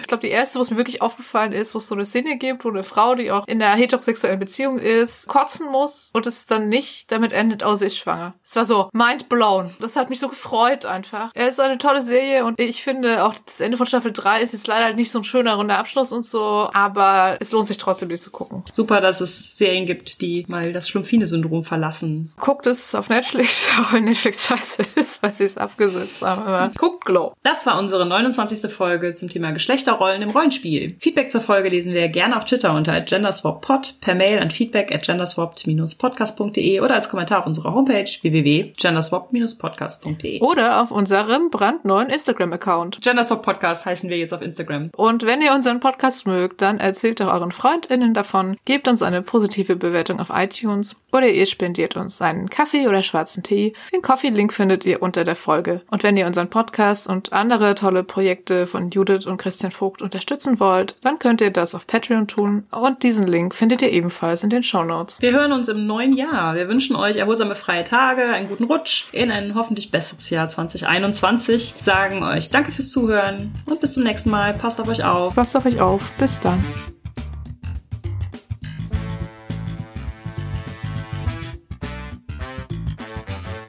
Ich glaube, die erste, wo es mir wirklich aufgefallen ist, wo es so eine Szene gibt, wo eine Frau, die auch in einer heterosexuellen Beziehung ist, kotzen muss und es dann nicht damit endet, oh, sie ist schwanger. Es war so mind blown. Das hat mich so gefreut einfach. Es ist eine tolle Serie und ich finde auch das Ende von Staffel 3 ist jetzt leider halt nicht so ein schöner runder Abschluss und so, aber es lohnt sich trotzdem, die zu gucken. Super, dass es Serien gibt, die mal das Schlumpfine-Syndrom verlassen. Guckt es auf Netflix, auch wenn Netflix scheiße ist, weil sie es abgesetzt haben. Aber guckt Glow. Das war unsere 29. Folge zum Thema Geschlechterrollen im Rollenspiel. Feedback zur Folge lesen wir gerne auf Twitter unter genderswappod, per Mail an feedback at genderswapped-podcast.de oder als Kommentar auf unserer Homepage www.genderswapped-podcast.de. Oder auf unserem brandneuen Instagram-Account. Genderswap Podcast heißen wir jetzt auf Instagram. Und wenn ihr unseren Podcast mögt, dann erzählt doch euren FreundInnen davon, gebt uns eine positive Bewertung auf iTunes oder ihr spendiert uns einen Kaffee oder schwarzen Tee. Den Coffee-Link findet ihr unter der Folge. Und wenn ihr unseren Podcast und andere tolle Projekte von Judith und Christian Vogt unterstützen wollt, dann könnt ihr das auf Patreon tun und diesen Link findet ihr ebenfalls in den Show Notes. Wir hören uns im neuen Jahr. Wir wünschen euch erholsame freie Tage, einen guten Rutsch in ein hoffentlich besseres Jahr 2021. Sagen euch danke fürs Zuhören und bis zum nächsten Mal. Passt auf euch auf. Passt auf euch auf. Bis dann.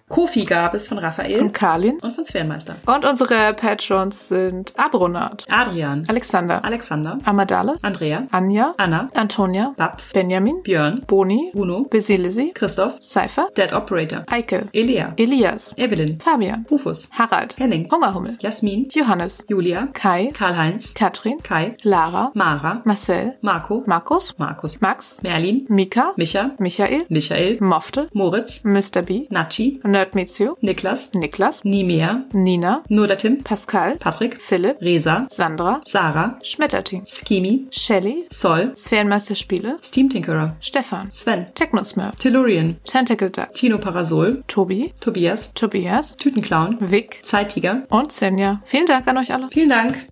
Kofi gab es von Raphael Von Karlin. und von Sphärenmeister. Und unsere Patrons sind Abronat, Adrian, Alexander, Alexander, Amadale, Andrea, Anja, Anna, Antonia, Bapf, Benjamin, Björn, Boni, Bruno, Basilisi, Christoph, Seifer, Dead Operator, Eike, Elea, Elias, Evelyn, Fabian, Rufus, Harald, Henning, Hungerhummel, Jasmin, Johannes, Julia, Kai, Karl-Heinz, Katrin, Kai, Lara, Mara, Marcel, Marco, Markus, Markus, Max, Merlin, Mika, Micha, Michael, Michael, Mofte, Moritz, Mr. B, Nachi, Nerdmizio, Niklas, Niklas, Nimea, Nina, nur der Tim, Pascal, Patrick, Philipp, Resa, Sandra, Sarah, Schmetterting, Skimi, Shelly, Sol, Sphärenmeisterspiele, Steam Tinkerer, Stefan, Sven, Technosmurf, Tellurian, Tentacle Duck, Tino Parasol, Tobi, Tobias, Tobias, Tütenclown, Vic. Zeittiger. und Senja. Vielen Dank an euch alle. Vielen Dank.